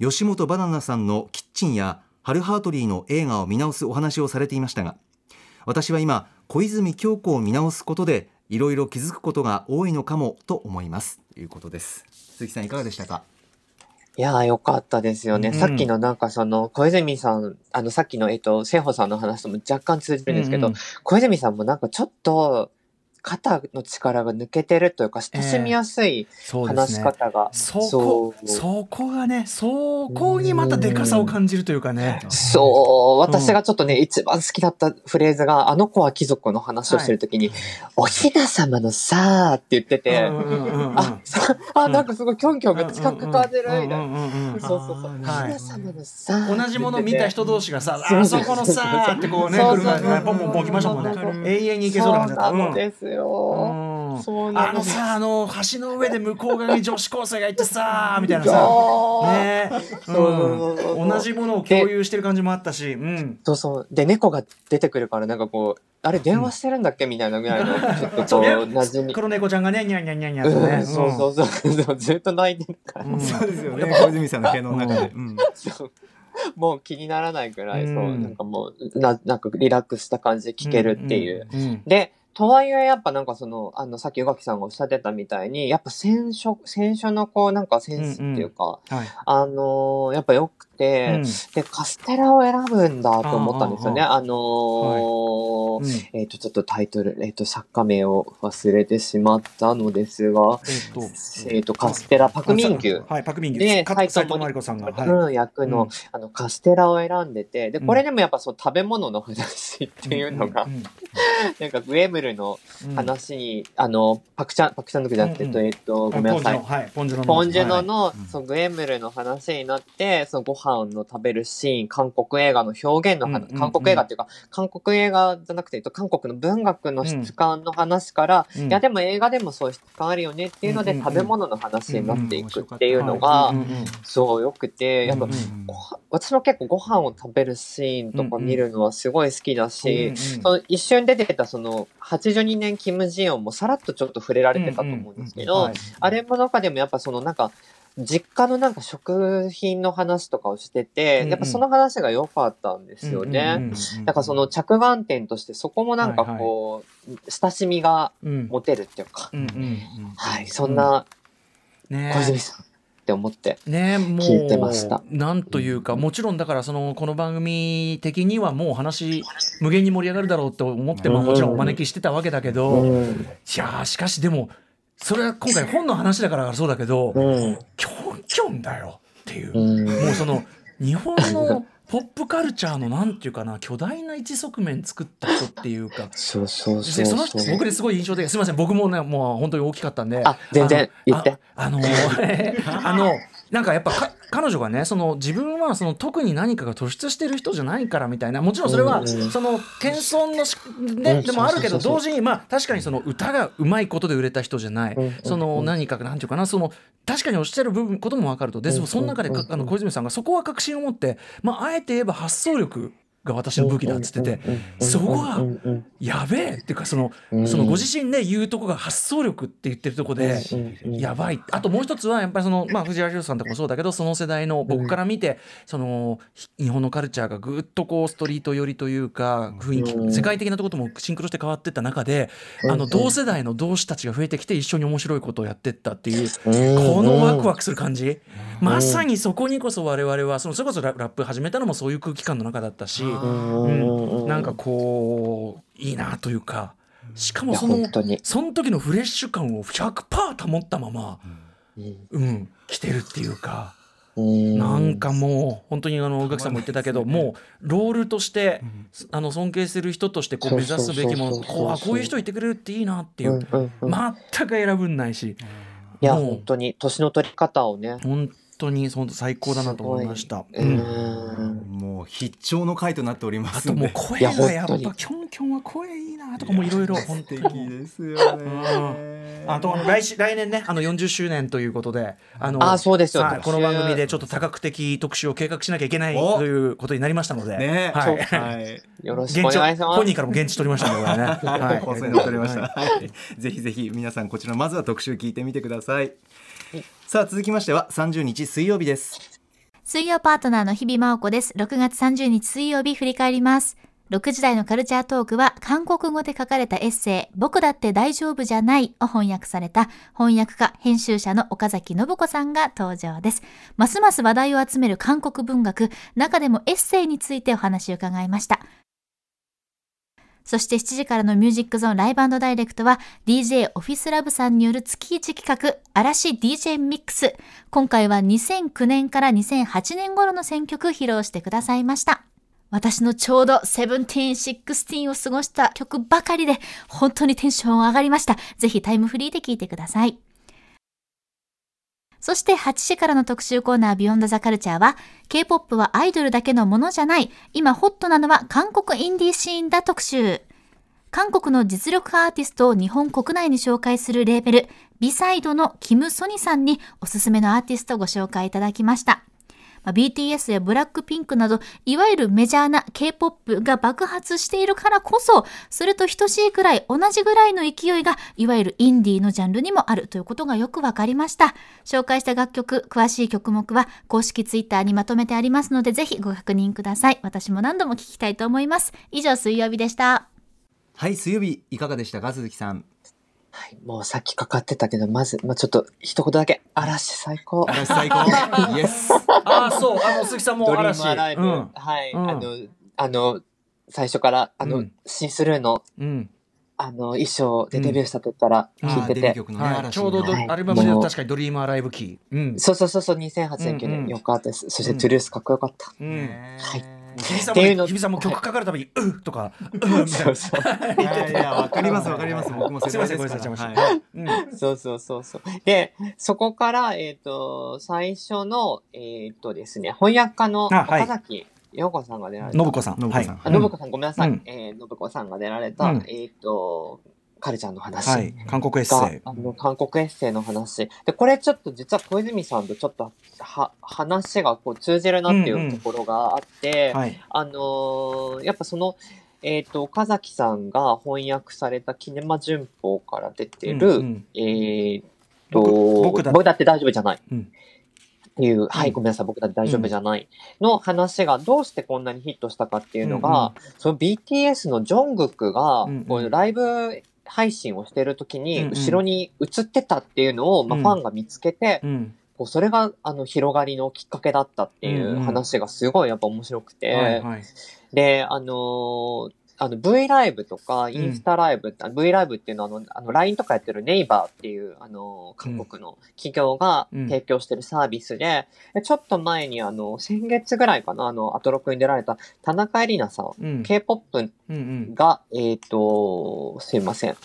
吉本バナナさんのキッチンやハル・ハートリーの映画を見直すお話をされていましたが私は今小泉京子を見直すことでいろいろ気づくことが多いのかもと思います。ということです。鈴木さんいかがでしたか？いやーよかったですよね。うん。さっきのなんかその小泉さん、あのさっきのえっと、聖保さんの話とも若干通じるんですけど、うんうん。小泉さんもなんかちょっと肩の力が抜けてるというか親しみやすい話し。方が。そこそうそこがねそこにまたでかさを感じるというかね。そう、私がちょっとね、一番好きだったフレーズが、あの子は貴族の話をしてるときに、おひな様のさーって言ってて、うんうんうんうんあ、そうあ、なんかすごいキョンキョンが近く感じるみたいな。うんうんうんうんそうそうそう。おひはいな様のさー同じもの見た人同士がさ、あそこのさーってこうね、車がポンポンポン来ましたもんね。永遠に行けそうな感じだった。そうなのですよ。うん。そうなのあのさ、あの橋の上で向こう側に女子高生がいてさー みたいなさ、そうねそう同じものを共有してる感じもあったし、うん。そうそう。で、猫が出てくるから、なんかこう、あれ電話してるんだっけみたいなぐらいの、ちょっとこ う、馴染み。黒猫ちゃんがね、ニャンニャンニャンニャンとね。うん、そうそうそうそう。ずっと泣いてるから。うん。そうですよね。小泉さんの部屋の中で、うん。そう。もう気にならないくらい、そう、うん。なんかもう、な、なんかリラックスした感じで聞けるっていう。うん。うん。で、とはいえ、やっぱなんかその、あの、さっき宇垣さんがおっしゃってたみたいに、やっぱ選書、選書のこう、なんかセンスっていうか、はい。あのーやっぱ良くて、うんで、カステラを選ぶんだと思ったんですよね。ああのーうんえっ、と、ちょっとタイトル、えっ、と、作家名を忘れてしまったのですが、えっと、えっ、と、カステラ、パクミンキュはい、パクミンキでュ。か斉藤斉藤真理子さんが。はい。うん、役の、うんあの、カステラを選んでて、で、うんこれでもやっぱそう、食べ物の話っていうのが、なんかグエムルのうん話に、あの、パクちゃん、パクちゃんのくじゃなくて、うんうんえっと、ごめんなさい。はい、ポンジュノの。ポンジュノはいの、うんそのグエムルの話になって、そのご飯の食べるシーン、韓国映画の表現の話、韓国映画っていうか、韓国映画じゃなくて、えっと韓国の文学の質感の話から、うん。いやでも映画でもそういう質感あるよねっていうので、食べ物の話になっていくっていうのはがそうよくて、やっぱ、うんうんご飯私も結構ご飯を食べるシーンとか見るのはすごい好きだし、一瞬出てたその82年キム・ジヨンもさらっとちょっと触れられてたと思うんですけど、はい。あれも中でもやっぱそのなんか実家のなんか食品の話とかをしてて、うんうん。やっぱその話が良かったんですよね。だからその着眼点としてそこもなんかこう、親しみがうん。持てるっていうか、うんうんはい、そんなね。小泉さんって思って。ねもう聞いてました。なんというかもちろんだからそのこの番組的にはもう話無限に盛り上がるだろうと思ってもうん。もちろんお招きしてたわけだけど、いうん。やーしかしでもそれは今回本の話だからそうだけど、うん。キョンキョンだよっていう、うん。もうその日本のポップカルチャーのなんていうかな巨大な一側面作った人っていうかそうそうでそうそう。人僕ですごい印象的すみません僕もねもう本当に大きかったんであ全然言ってああの あのなんかやっぱか彼女がねその自分はその特に何かが突出してる人じゃないからみたいなもちろんそれは、その謙遜のしでうん。でもあるけど同時にまあ確かにその歌がうまいことで売れた人じゃない、その何かなんていうかなその確かにおっしゃる部分ことも分かると。でうんその中でかあの小泉さんがそこは確信を持って、まあ、あえて言えば発想力が私の武器だっつってて、そこがやべえっていうかそのそのご自身で言うとこが発想力って言ってるとこでやばいあともう一つはやっぱりその、まあ、藤原宏さんとかもそうだけどその世代の僕から見てその日本のカルチャーがぐっとこうストリート寄りというか雰囲気世界的なとこともシンクロして変わってった中であの同世代の同志たちが増えてきて一緒に面白いことをやってったっていうこのワクワクする感じまさにそこにこそ我々はそのそれこそラップ始めたのもそういう空気感の中だったし、うん、なんかこういいなというかしかもそのその時のフレッシュ感を100%保ったまま、うん、来てるっていうか。なんかもう本当にあの宇垣さんも言ってたけど、もうロールとして、あの尊敬する人としてこう目指すべきものこうあこういう人いてくれるっていいなっていう、全く選ぶんないしいや本当に年の取り方をね。本当に本当最高だなと思いました。もう必聴の回となっておりまあともう。声がやっぱキョンキョンは声いいなとかもいろいろ本当に。ですよね。あと来し来年ねあの40周年ということであのあそうですよはいこの番組でちょっと多角的特集を計画しなきゃいけないおということになりましたので、ねはい、はい。よろしくお願いします本人からも現地取りましたのでね、はい、放送になっておりました。はい。ぜひぜひ皆さんこちらまずは特集聞いてみてください。さあ続きましては30日水曜日です。水曜パートナーの日々真央子です。6月30日水曜日振り返ります。6時台のカルチャートークは韓国語で書かれたエッセイ、僕だって大丈夫じゃないを翻訳された翻訳家、編集者の岡崎信子さんが登場です。ますます話題を集める韓国文学、中でもエッセイについてお話を伺いました。そして7時からのミュージックゾーン Live Direct は DJ オフィスラブさんによる月1企画嵐 DJ ミックス。今回は2009年から2008年頃の選曲披露してくださいました。私のちょうど seventeen、sixteen を過ごした曲ばかりで本当にテンション上がりました。ぜひタイムフリーで聴いてください。そして8時からの特集コーナー Beyond the Culture は K-POP はアイドルだけのものじゃない。今ホットなのは韓国インディーシーンだ特集。韓国の実力派アーティストを日本国内に紹介するレーベル、ビサイドのキム・ソニさんにおすすめのアーティストをご紹介いただきました。BTS やブラックピンクなど、いわゆるメジャーな K-POP が爆発しているからこそ、それと等しいくらい、同じぐらいの勢いが、いわゆるインディーのジャンルにもあるということがよくわかりました。紹介した楽曲、詳しい曲目は公式ツイッターにまとめてありますので、ぜひご確認ください。私も何度も聞きたいと思います。以上、水曜日でした。はい水曜日いかがでしたか鈴木さん？はい、もうさっきかかってたけどまず、まあ、ちょっと一言だけ。嵐最高。嵐最高。Yes。ああそう。あの鈴木さんもドリー嵐。ムアライブ、うん。はい、うん。あのあの最初からあの、うん。シースルーのうん。あの衣装でデビューした時からあ聴いてて、ちょうどドはい。アルバムでもう確かに「Dream Alive キー」うん。そうそうそうそう2008年9うんうん年よかったです、そしてうん Truth かっこよかった、うん。はい日比さんっていうのも日比さんも曲かかるたびに「うっ」とか「うっ」みたいな。そうそう いやいやわかりますわかります。僕もすいませんごめんなさいはい。うん。そうそうそうそう。で、そこから、えっ、と、最初の、えっ、とですね、翻訳家のあはい。岡崎陽子さんが出られた。信子さん。信子さん。信子さん、ごめんなさい。うん。えー、信子さんが出られた、うん。えっ、と、カルチャーの話。はい。韓国エッがセイ。あの韓国エッセイの話。でこれちょっと実は小泉さんとちょっとは話がこう通じるなってうんうんいうところがあって、はい。あのーやっぱそのえっ、と岡崎さんが翻訳されたキネマ旬報から出てる、うんうん。えっ、と僕僕だ。って大丈夫じゃない。うん。っていう、はい、うんごめんなさい、僕だって大丈夫じゃないの話がどうしてこんなにヒットしたかっていうのが、その BTS のジョングクが、うんうん。こうライブ配信をしてる時に、後ろに映ってたっていうのを、まあ、うん。ファンが見つけて、うん。こうそれがあの広がりのきっかけだったっていんううん。話がすごいやっぱ面白くて、で、あのーあの V ライブとかインスタライブ、あ V ライブっていうのはあのあの LINE とかやってるネイバーっていうあのー韓国の企業がうん。提供してるサービスで、でちょっと前にあの先月ぐらいかなあのアトロクに出られた田中絵里奈さん、うん。K-POP うんうん。が、えっ、と、すいません。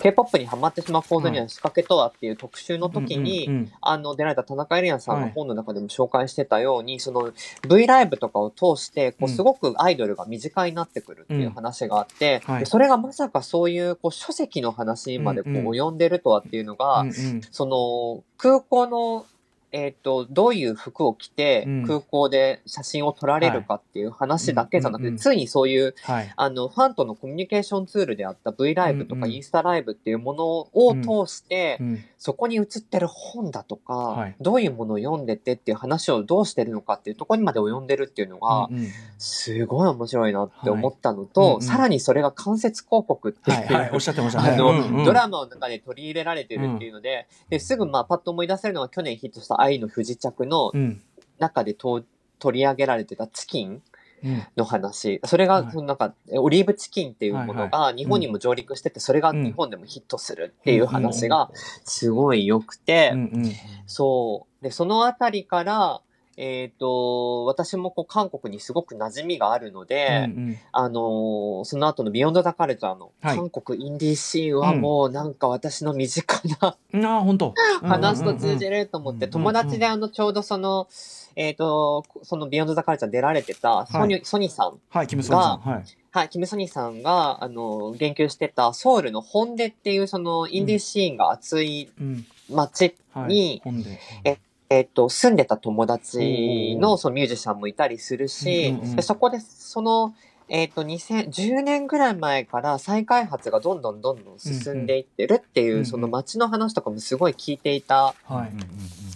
K-POP にハマってしまう構造には仕掛けとはっていう特集の時に、うんうんあの、出られた田中エリアンさんはいの本の中でも紹介してたように、その V ライブとかを通して、こう、うんすごくアイドルが身近になってくるっていう話があって、はい。でそれがまさかそういう、こう、書籍の話までこう、うんうん。及んでるとはっていうのが、うんうん。その、空港のえっ、と、どういう服を着てうん。空港で写真を撮られるかっていう話だけじゃなくて、うんうんうん。ついにそういう、はい。あの、ファンとのコミュニケーションツールであった V ライブとうんうんかインスタライブっていうものを通して、うんそこに映ってる本だとか、はい。どういうものを読んでてっていう話をどうしてるのかっていうところにまで及んでるっていうのが、うんうんすごい面白いなって思ったのと、はい。うんうんさらにそれが間接広告っていう、はいはい。おっしゃってましたあの、うんうん。ドラマの中で取り入れられてるっていうので、ですぐまあパッと思い出せるのは去年ヒットした愛の不時着のうん。中でと取り上げられてたチキンうん。の話。それが、はい。そのなんか、オリーブチキンっていうものが日本にも上陸してて、それが日本でもヒットするっていう話がすごい良くて、うんうん。そう。で、そのあたりから、えっ、と、私もこう韓国にすごく馴染みがあるので、うんあのーその後の Beyond the Culture のはい。韓国インディーシーンはもうなんか私の身近な うんああ本当話と通じると思って、うん友達であのちょうどその、えっ、と、その Beyond the Culture 出られてたソニ,、ソニーさん、はいキムソンさん。はい。はい、キムソニーさんが、あの、言及してたソウルのホンデっていうそのインディーシーンが熱いうん。街はいに、ほん。でえっと、住んでた友達おのそのミュージシャンもいたりするし、うんうんうん。でそこでその、えっと、2010年ぐらい前から再開発がどんどんどんどん進んでいってるっていう、うんうん。その街の話とかもすごい聞いていた、はい。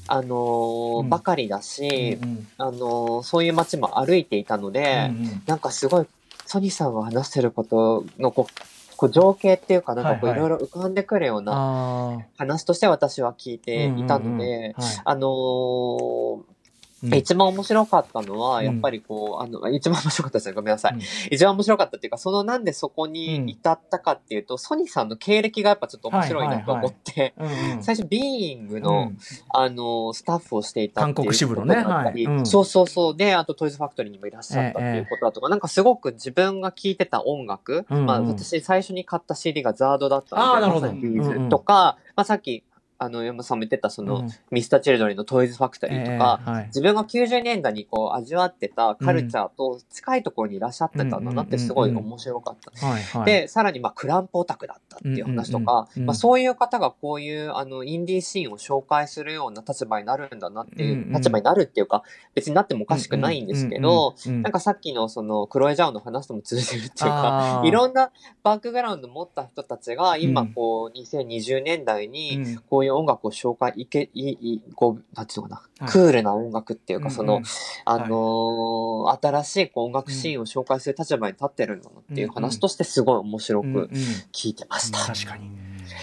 あのーうん。ばかりだし、うんあのーそういう街も歩いていたので、うんうんなんかすごい、ソニーさんが話してることのこう、こう情景っていうか、なんかこうはい。ろいろ浮かんでくるようなあ話として私は聞いていたので、あのーうん。一番面白かったのは、うん。やっぱりこう、あの、一番面白かったです。ね。ごめんなさい。うん。一番面白かったっていうか、そのなんでそこに至ったかっていうと、ソニーさんの経歴がやっぱちょっと面白いなと思って、最初、ビーイングうの、ん。あの、スタッフをしていた韓国支部のねそうそうそう。で、あとトイズファクトリーにもいらっしゃったっていうことだとか、なんかすごく自分が聴いてた音楽、まあ私最初に買った CD がザードだったので、とか、まあさっき、あの、山さんも言ってたその、うん。ミスターチルドレンのトイズファクトリーとか、ええはい。自分が90年代にこう味わってたカルチャーと近いところにいらっしゃってたんだなってすごい面白かった。で、さらに、まあ、クランプオタクだったっていう話とか、まあ、そういう方がこういう、あの、インディーシーンを紹介するような立場になるんだなっていう、うんうん立場になるっていうか、別になってもおかしくないんですけど、なんかさっきのその、クロエジャオの話とも通じるっていうか、いろんなバックグラウンド持った人たちが、今うん。こう、2020年代うに、ん。こういう音楽を紹介、いけ、い、い、こう、なんていうのかな、はい。クールな音楽っていうか、うんうん。その、あのー新しいこう音楽シーンを紹介する立場に立ってるんだなっていう話としてすごい面白くうんうん。聞いてました。確かに。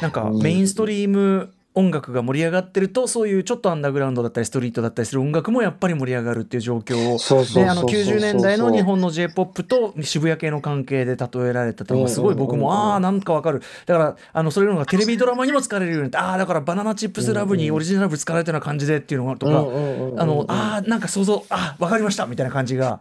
なんかメインストリーム音楽が盛り上がってるとそういうちょっとアンダーグラウンドだったりストリートだったりする音楽もやっぱり盛り上がるっていう状況を。そうそうそうそうであの90年代の日本の j p o p と渋谷系の関係で例えられてたのがすごい僕もああなんかわかる。だからあのそういうのがテレビドラマにも使われるようになってああだからバナナチップスラブにオリジナル部使われてるような感じでっていうのとかあのああなんか想像あわかりましたみたいな感じが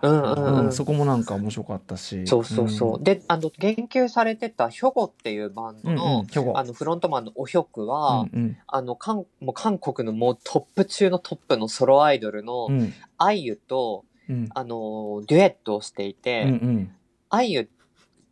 そこもなんか面白かったし。そうそうそう。で、あの、言及されてたヒョゴっていうバンドうんの、あの、フロントマンのおヒョクは、うんうんあの、韓、もう韓国のもうトップ中のトップのソロアイドルのう、ん。アイユと、うん。あの、デュエットをしていて、うんうん。アイユっ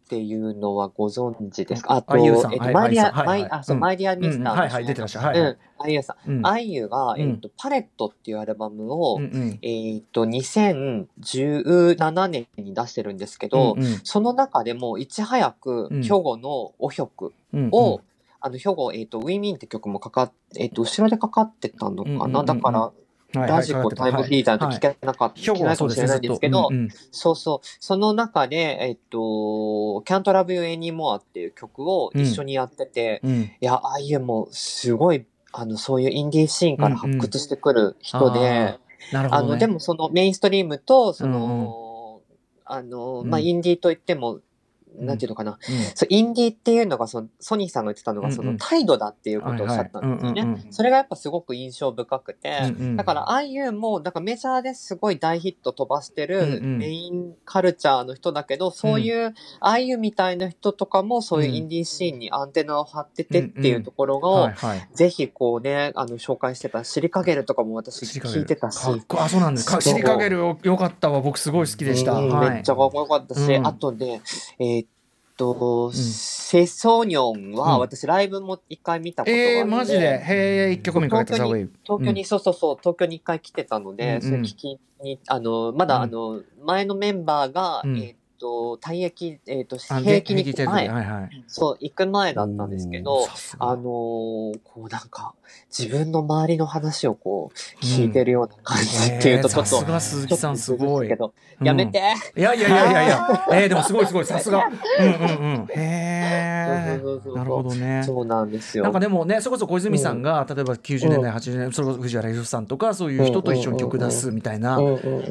ていうのはご存知ですか？あと、えっと、はいマイディア、マイ、あ、そう、うん。マイディアミスターはいはい出てらっしゃるはいはい。うん、あゆうさん。うん。あゆが、うん。えっと、パレットっていうアルバムを、えっと、2017年に出してるんですけど、その中でもいち早く、うん。兵庫のおひょくうんを、あの、兵庫、えっ、と、ウィンミンって曲もかかっ、えっ、と、後ろでかかってたのかな、うんうんうんうん。だから、はいラジコタイムフリーザーと聞けなかった、聞けないかもしれないんですけど、うんうん。そうそう。その中で、えっと、Can't Love You Anymore っていう曲を一緒にやってて、うん。いや、ああいうもう、すごい、あの、そういうインディーシーンから発掘してくる人で、うんうん。あなるほど、ね、あの、でもそのメインストリームと、そうんの、あの、うん。まあ、インディーといっても、なんていうのかな。そう、インディーっていうのが、その、ソニーさんが言ってたのが、その、態度だっていうことをおっしゃったんですよ。ねそれがやっぱすごく印象深くて、うんうん。だから、ああいうもう、なんかメジャーですごい大ヒット飛ばしてるメインカルチャーの人だけど、そういう、ああいうみたいな人とかも、そういうインディーシーンにアンテナを張っててっていうところをぜひこうね、あの、紹介してた、シリカゲルとかも私聞いてたし、あそうなんです。シリカゲルよ。よかったわ。僕すごい好きでした、めっちゃかっこよかったし、うん。あとで、えーっと、セソニョンは、うん。私ライブも一回見たことがあって。えー、マジで？へえ1曲目にかけたザ・ウェイブ東京に、そうそうそう、東京に一回来てたので、それ聞きに、あの、まだ、うん。あの、前のメンバーが、うん。えっと、退役、えっと、あ兵役に行く前、はいはい。そう、行く前だったんですけど、あのーこうなんか、自分の周りの話をこう、聞いてるような感じっていうと、ちょっと、えーさすが鈴木さんすごい。けど、やめて、いやいやいやいやいや、えー、でもすごいすごい、さすが。うんうんうん。へえ。なるほどね。そうなんですよ。なんかでもね、それこそ小泉さんが、例えば90年代、80年代、それこそ藤原宏さんとか、そういう人と一緒に曲出すみたいな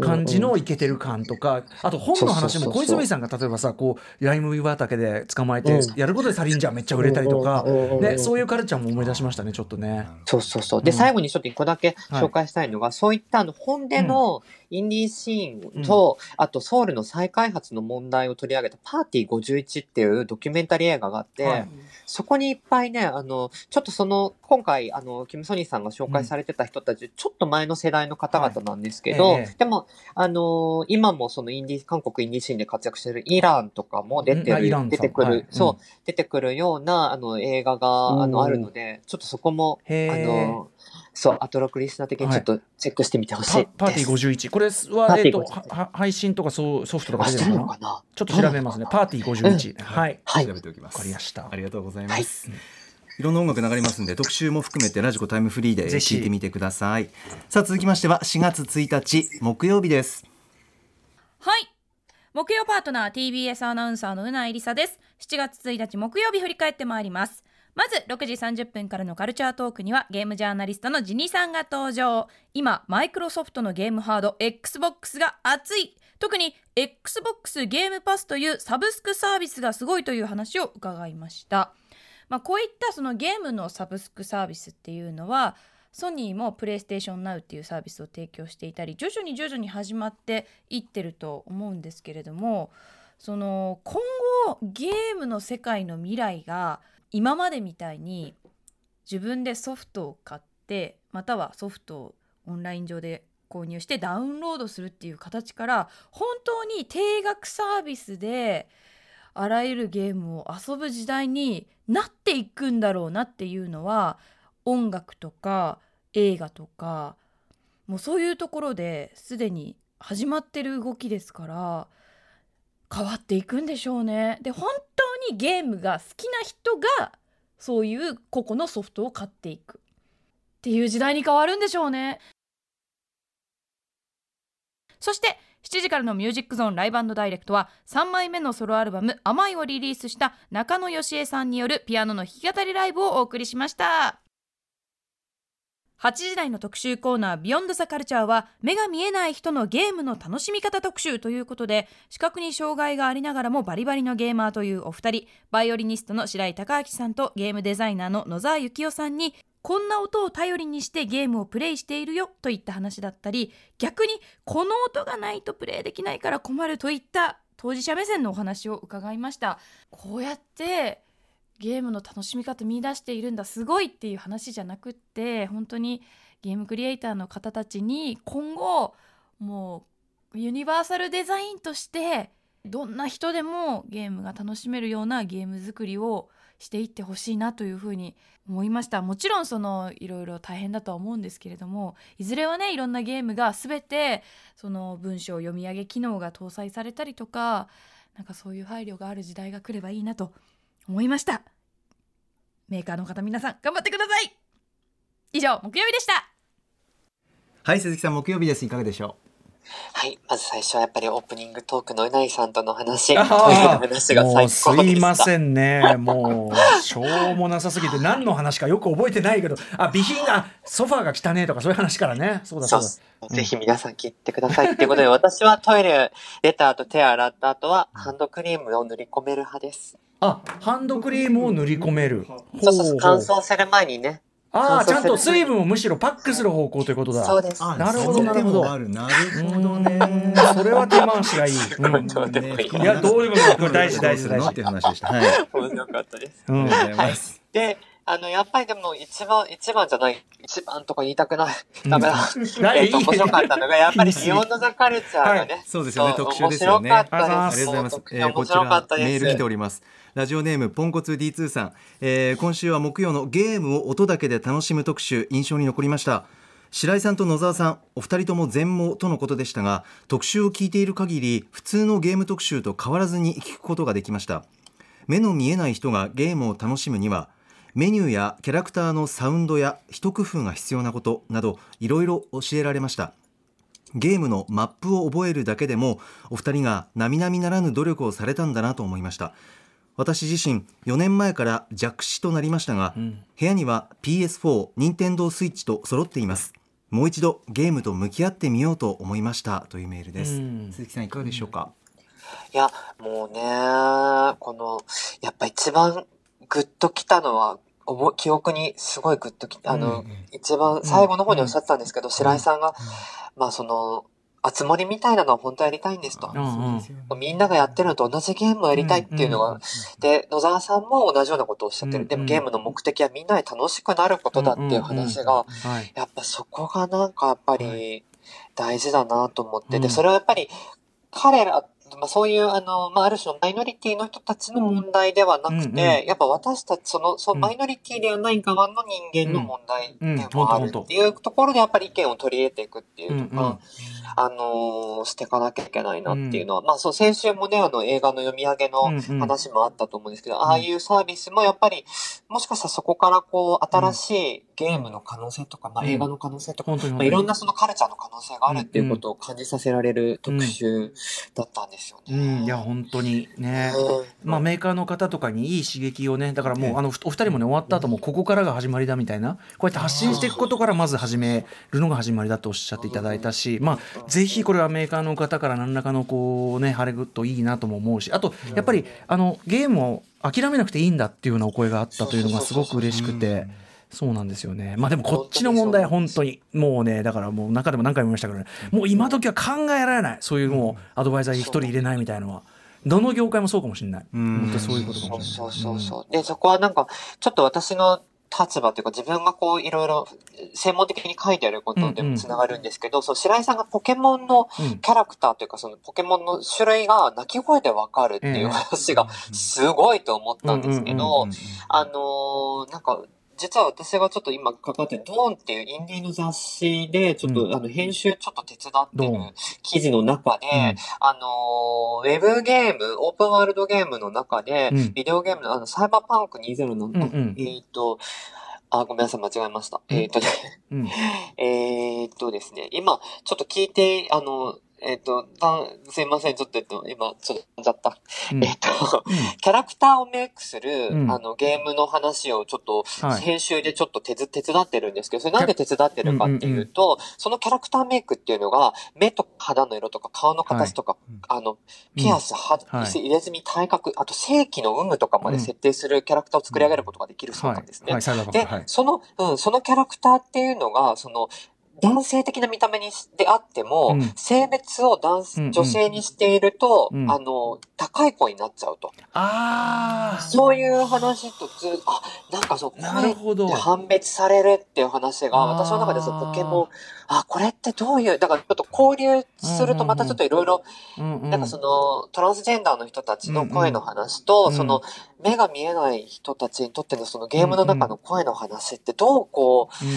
感じのイケてる感とか、あと本の話も小泉さんが例えばさ、こう、ライ麦畑で捕まえて、やることでサリンジャーめっちゃ売れたりとか、ね、そういうカルチャーも思い出しましたね、ちょっとね。そうそうそう。で、うん。最後にちょっと一個だけ紹介したいのが、そういったあの本でのインディーシーンと、あとソウルの再開発の問題を取り上げたパーティー51っていうドキュメンタリー映画があって、はいそこにいっぱいね、あの、ちょっとその、今回、あの、キム・ソニーさんが紹介されてた人たち、ちょっと前の世代の方々なんですけど、はいええ。でも、あの今もそのインディー、韓国インディーシーンで活躍してるイランとかも出てる、うん出てくる、はい。そう、うん。出てくるような、あの、映画が、あの、あるので、ちょっとそこも、あの、そう、アトロクリスナー的にちょっとチェックしてみてほしいです。パパーティー51。これは、えっと、はは配信とかそうソフトとかあ、出しててるのかな？るのかな？ちょっと調べますね。パーティー51。はい。はい。調。べておきます。わかりました。ありがとうございます、い。ろんな音楽流れますんで特集も含めてラジコタイムフリーでぜひ。聞いてみてください。さあ続きましては4月1日木曜日です。はい。木曜パートナー TBS アナウンサーのうないりさです。7月1日木曜日振り返ってまいりますまず6時30分からのカルチャートークにはゲームジャーナリストのジニさんが登場。今マイクロソフトのゲームハード XBOX が熱い。特に XBOX ゲームパスというサブスクサービスがすごいという話を伺いました。まあ、こういったそのゲームのサブスクサービスっていうのはソニーもプレイステーション Now っていうサービスを提供していたり徐々に徐々に始まっていってると思うんですけれどもその今後ゲームの世界の未来が今までみたいに自分でソフトを買ってまたはソフトをオンライン上で購入してダウンロードするっていう形から本当に定額サービスであらゆるゲームを遊ぶ時代になっていくんだろうなっていうのは音楽とか映画とかもうそういうところですでに始まってる動きですから変わっていくんでしょうね。で本当にゲームが好きな人がそういう個々のソフトを買っていくっていう時代に変わるんでしょうね。そして7時からの「ミュージックゾーンライブダイレクトは3枚目のソロアルバム「甘い」をリリースした中野義恵さんによるピアノの弾き語りライブをお送りしました8時台の特集コーナー「ビヨンドザカルチャーは目が見えない人のゲームの楽しみ方特集ということで視覚に障害がありながらもバリバリのゲーマーというお二人バイオリニストの白井孝明さんとゲームデザイナーの野沢幸雄さんにこんな音を頼りにしてゲームをプレイしているよといった話だったり逆にこの音がないとプレイできないから困るといった当事者目線のお話を伺いました。こうやってゲームの楽しみ方見出しているんだすごいっていう話じゃなくって本当にゲームクリエイターの方たちに今後もうユニバーサルデザインとしてどんな人でもゲームが楽しめるようなゲーム作りをしていってほしいなというふうに思いました。もちろんそのいろいろ大変だとは思うんですけれどもいずれはねいろんなゲームが全てその文章読み上げ機能が搭載されたりとかなんかそういう配慮がある時代が来ればいいなと思いましたメーカーの方皆さん頑張ってください以上木曜日でしたはい鈴木さん木曜日ですいかがでしょはい。まず最初はやっぱりオープニングトークのうないさんとの話、トイレの話が最高もうでした。すいませんね。もう、しょうもなさすぎて、何の話かよく覚えてないけど、あ、備品が、ソファーが汚ねえとか、そういう話からね。そうだそそううだ。ぜひ皆さん聞いてくださいっていうことで、私はトイレ出た後手洗った後はハンドクリームを塗り込める派です。あ、ハンドクリームを塗り込める。そうそうそう、乾燥する前にね。ああ、ちゃんと水分をむしろパックする方向ということだ。そうです。うなるほどなるほどなるうほどねそれは手回しがいい。いやどうでもいいこれ大事大事大事って話でしたはい面白かったです。うんがとうございますで、あの、やっぱりでも一番、一番じゃない、一番とか言いたくない。うんダメだ。はいえっと、面白かったのが、やっぱりビヨンドザカルチャーがね。そうですよね特集ですよね面白かったあです。りがとうございます。えー面こちら白かったです。メール来ております。ラジオネームポンコツ D2 さん、えー今週は木曜のゲームを音だけで楽しむ特集印象に残りました。白井さんと野沢さんお二人とも全盲とのことでしたが特集を聞いている限り普通のゲーム特集と変わらずに聞くことができました。目の見えない人がゲームを楽しむにはメニューやキャラクターのサウンドや一工夫が必要なことなどいろいろ教えられました。ゲームのマップを覚えるだけでもお二人が並々ならぬ努力をされたんだなと思いました。私自身4年前から弱視となりましたが、部屋には PS4、任天堂スイッチと揃っています。もう一度ゲームと向き合ってみようと思いました。というメールです、うん。鈴木さんいかがでしょうか、いや、もうね、この、やっぱ一番グッときたのは、記憶にすごいグッときた。あの、一番最後の方におっしゃってたんですけど、白井さんが、まあその、集まりみたいなのは本当やりたいんですと。うんうん。みんながやってるのと同じゲームをやりたいっていうのが、で、野沢さんも同じようなことをおっしゃってる。うんでもゲームの目的はみんなで楽しくなることだっていう話が、はい。やっぱそこがなんかやっぱり大事だなと思って、うん。で、それはやっぱり彼ら、まあそういうあの、まあある種のマイノリティの人たちの問題ではなくて、うんうん。やっぱ私たち、その、そのうん。マイノリティではない側の人間の問題うんでもあるっていうところでやっぱり意見を取り入れていくっていうとか、うんうん。あのーしていかなきゃいけないなっていうのは、まあそう、先週もね、あの映画の読み上げのうんうん。話もあったと思うんですけど、ああいうサービスもやっぱり、もしかしたらそこからこう、新しいゲームの可能性とか、まあうん。映画の可能性とか、本当にまあ、いろんなそのカルチャーの可能性があるっていうことを感じさせられる特集だったんですようね。ん、いや本当にね、うん。まあ、メーカーの方とかにいい刺激をねだからもうあのふお二人もね終わった後もここからが始まりだみたいなこうやって発信していくことからまず始めるのが始まりだとおっしゃっていただいたし、まあ、ぜひこれはメーカーの方から何らかのこうね晴れるといいなとも思うしあとやっぱりあのゲームを諦めなくていいんだっていうようなお声があったというのがすごく嬉しくて。そうなんですよね。まあでもこっちの問題は本当に。もうねだからもう中でも何回も言いましたけどね。もう今時は考えられない。そういうもうアドバイザーに一人入れないみたいなのは。どの業界もそうかもしれない。ん。本当そういうことかもしれそうない。そうそう。で、そこはなんか、ちょっと私の立場というか自分がこういろいろ専門的に書いてあることでもつながるんですけど、そう白井さんがポケモンのうん。キャラクターというかそのポケモンの種類が鳴き声でわかるっていう話がすごいと思ったんですけうんうんど、あのーなんか、実は私がちょっと今関わってるドーンっていうインディーの雑誌で、ちょっと、うん。あの編集ちょっと手伝ってる記事の中で、うん。あのーウェブゲーム、オープンワールドゲームの中で、うん。ビデオゲームのあのサイバーパンク20の、うんうん。えっ、と、あ、ごめんなさい、間違えました。えっ、とね、うん。えーっとですね、今、ちょっと聞いて、あの、えっ、と、だすいません、ちょっと、えっと、今、ちょっと、飛んじゃった。うん。えっ、と、キャラクターをメイクする、うん。あの、ゲームの話をちょっと、はい。編集でちょっと手伝手伝ってるんですけど、それなんで手伝ってるかっていうと、そのキャラクターメイクっていうのが、目とか肌の色とか顔の形とか、あの、ピアス、ははい。入れ墨、体格、あと正規の有無とかまで設定するキャラクターを作り上げることができるそうなんですね。はい、で。その、うん、そのキャラクターっていうのが、その、男性的な見た目にしであっても、うん。性別を男女性にしていると、うん。あの、高い声になっちゃうと。あそういう話とず、あ、なんかそう、なるほど。判別されるっていう話が、私の中でそのポケモン、あ、これってどういう、だからちょっと交流するとまたちょっといろいろ、あ、うんうん、なんかその、トランスジェンダーの人たちの声の話と、うんうん。その、目が見えない人たちにとってのそのゲームの中の声の話ってどうこう、うん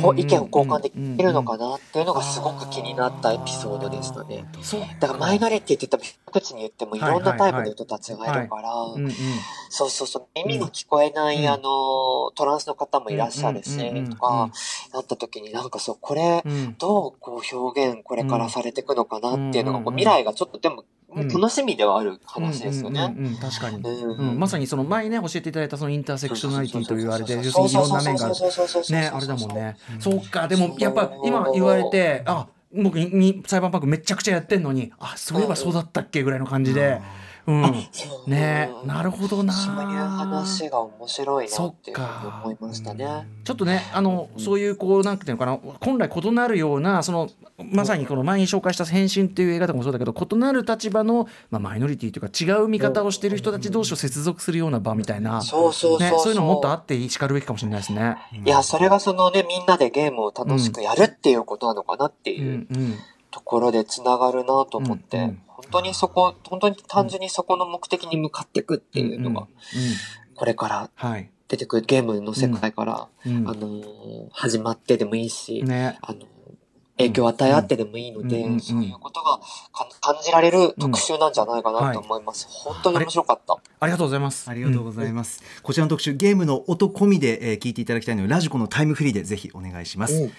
こう意見を交換できるのかな、なっていうのがすごく気になったエピソードでしたね。そう。だからマイノリティって言っても一口に言ってもいろんなタイプの人たちがいるから、そうそうそう、耳が聞こえない、うん。あの、トランスの方もいらっしゃるし、とか、なった時になんかそう、これ、うん。どうこう表現これからされていくのかなっていうのが、うんこう未来がちょっとでも、うん楽しみではある話ですよね。確かに、うん。うんまさにその前ね教えていただいたそのインターセクショナリティというあれで要するにいろんな面がある。ねあれだもんね。そうかでもやっぱ今言われてあ僕にサイバーパンクめちゃくちゃやってんのにあそういえばそうだったっけぐらいの感じで。うんそう。ねなるほどな。そういう話が面白いなって思いましたね。ちょっとねあのそういうこうなんていうのかな本来異なるようなそのまさにこの前に紹介した「変身」っていう映画とかもそうだけど異なる立場の、まあ、マイノリティというか違う見方をしている人たち同士を接続するような場みたいな、そうそうそうそう。ね、そういうのもっとあってしかるべきかもしれないですね。いや、それがそのね、みんなでゲームを楽しくやるっていうことなのかなってういうところでつながるなと思って、うんうん。本当にそこ、本当に単純にそこの目的に向かっていくっていうのが、これからはい、出てくるゲームの世界から、うん。あのー始まってでもいいし、ね。あのー影響を与え合ってでもいいので、そういうことがか感じられる特集なんじゃないかなと思います。本当に面白かった。ありがとうございます。ありがとうございます、こちらの特集ゲームの音込みで、えー聞いていただきたいのでラジコのタイムフリーでぜひお願いします、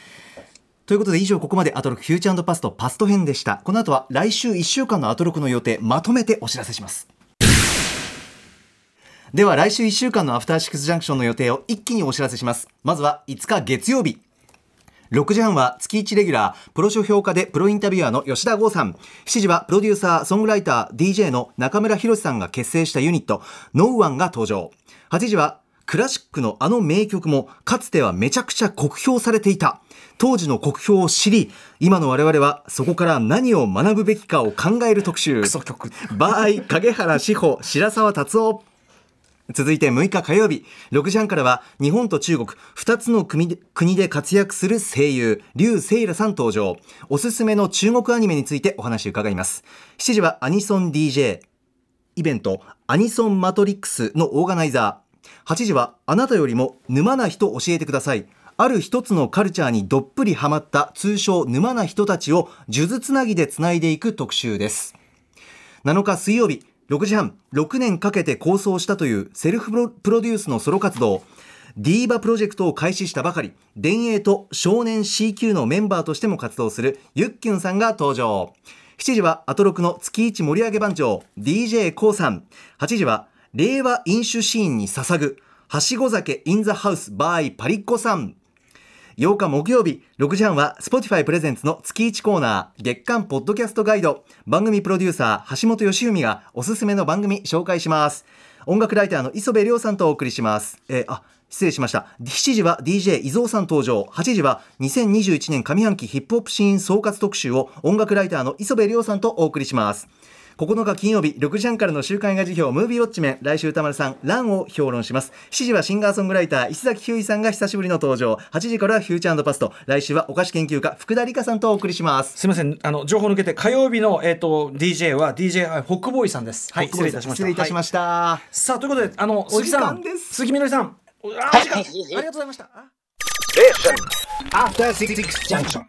ということで以上ここまでアトロクフューチャーパストパスト編でした。この後は来週1週間のアトロクの予定まとめてお知らせします。では来週1週間のアフターシックスジャンクションの予定を一気にお知らせします。まずは5日月曜日。6時半は月1レギュラープロ書評家でプロインタビュアーの吉田剛さん。7時はプロデューサーソングライター DJ の中村博さんが結成したユニットノーワンが登場。8時はクラシックのあの名曲もかつてはめちゃくちゃ酷評されていた。当時の酷評を知り今の我々はそこから何を学ぶべきかを考える特集。クソ曲。バイ影原志保白沢達夫。続いて6日火曜日。6時半からは日本と中国2つの国で活躍する声優劉セイラさん登場。おすすめの中国アニメについてお話を伺います。7時はアニソン DJ イベントアニソンマトリックスのオーガナイザー。8時はあなたよりも沼な人教えてくださいある一つのカルチャーにどっぷりハマった通称沼な人たちを数珠つなぎでつないでいく特集です。7日水曜日6時半6年かけて構想したというセルフプロデュースのソロ活動。ディーバプロジェクトを開始したばかり電影と少年 CQ のメンバーとしても活動するゆっきゅんさんが登場。7時はアトロクの月一盛り上げ番長 d j k o さん。8時は令和飲酒シーンに捧ぐはしご酒インザハウスバイパリッコさん。8日木曜日6時半は Spotify プレゼンツの月1コーナー月間ポッドキャストガイド。番組プロデューサー橋本義文がおすすめの番組紹介します。音楽ライターの磯部亮さんとお送りします、えーあ失礼しました。7時は DJ 伊蔵さん登場。8時は2021年上半期ヒップホップシーン総括特集を音楽ライターの磯部亮さんとお送りします。9日金曜日6時半からの週刊映画辞表ムービーウォッチメン来週歌丸さんランを評論します。7時はシンガーソングライター石崎ひゅういさんが久しぶりの登場。8時からはフューチャーパスト。来週はお菓子研究家福田理香さんとお送りします。すみません。あの情報抜けて火曜日のえっ、と DJ は DJ ホックボーイさんです。はい失礼いたしました。失礼いたしました、さあということであのお鈴木さん時間です。鈴木みのりさん。おあー時間。ありがとうございました。Station. After Six Junction.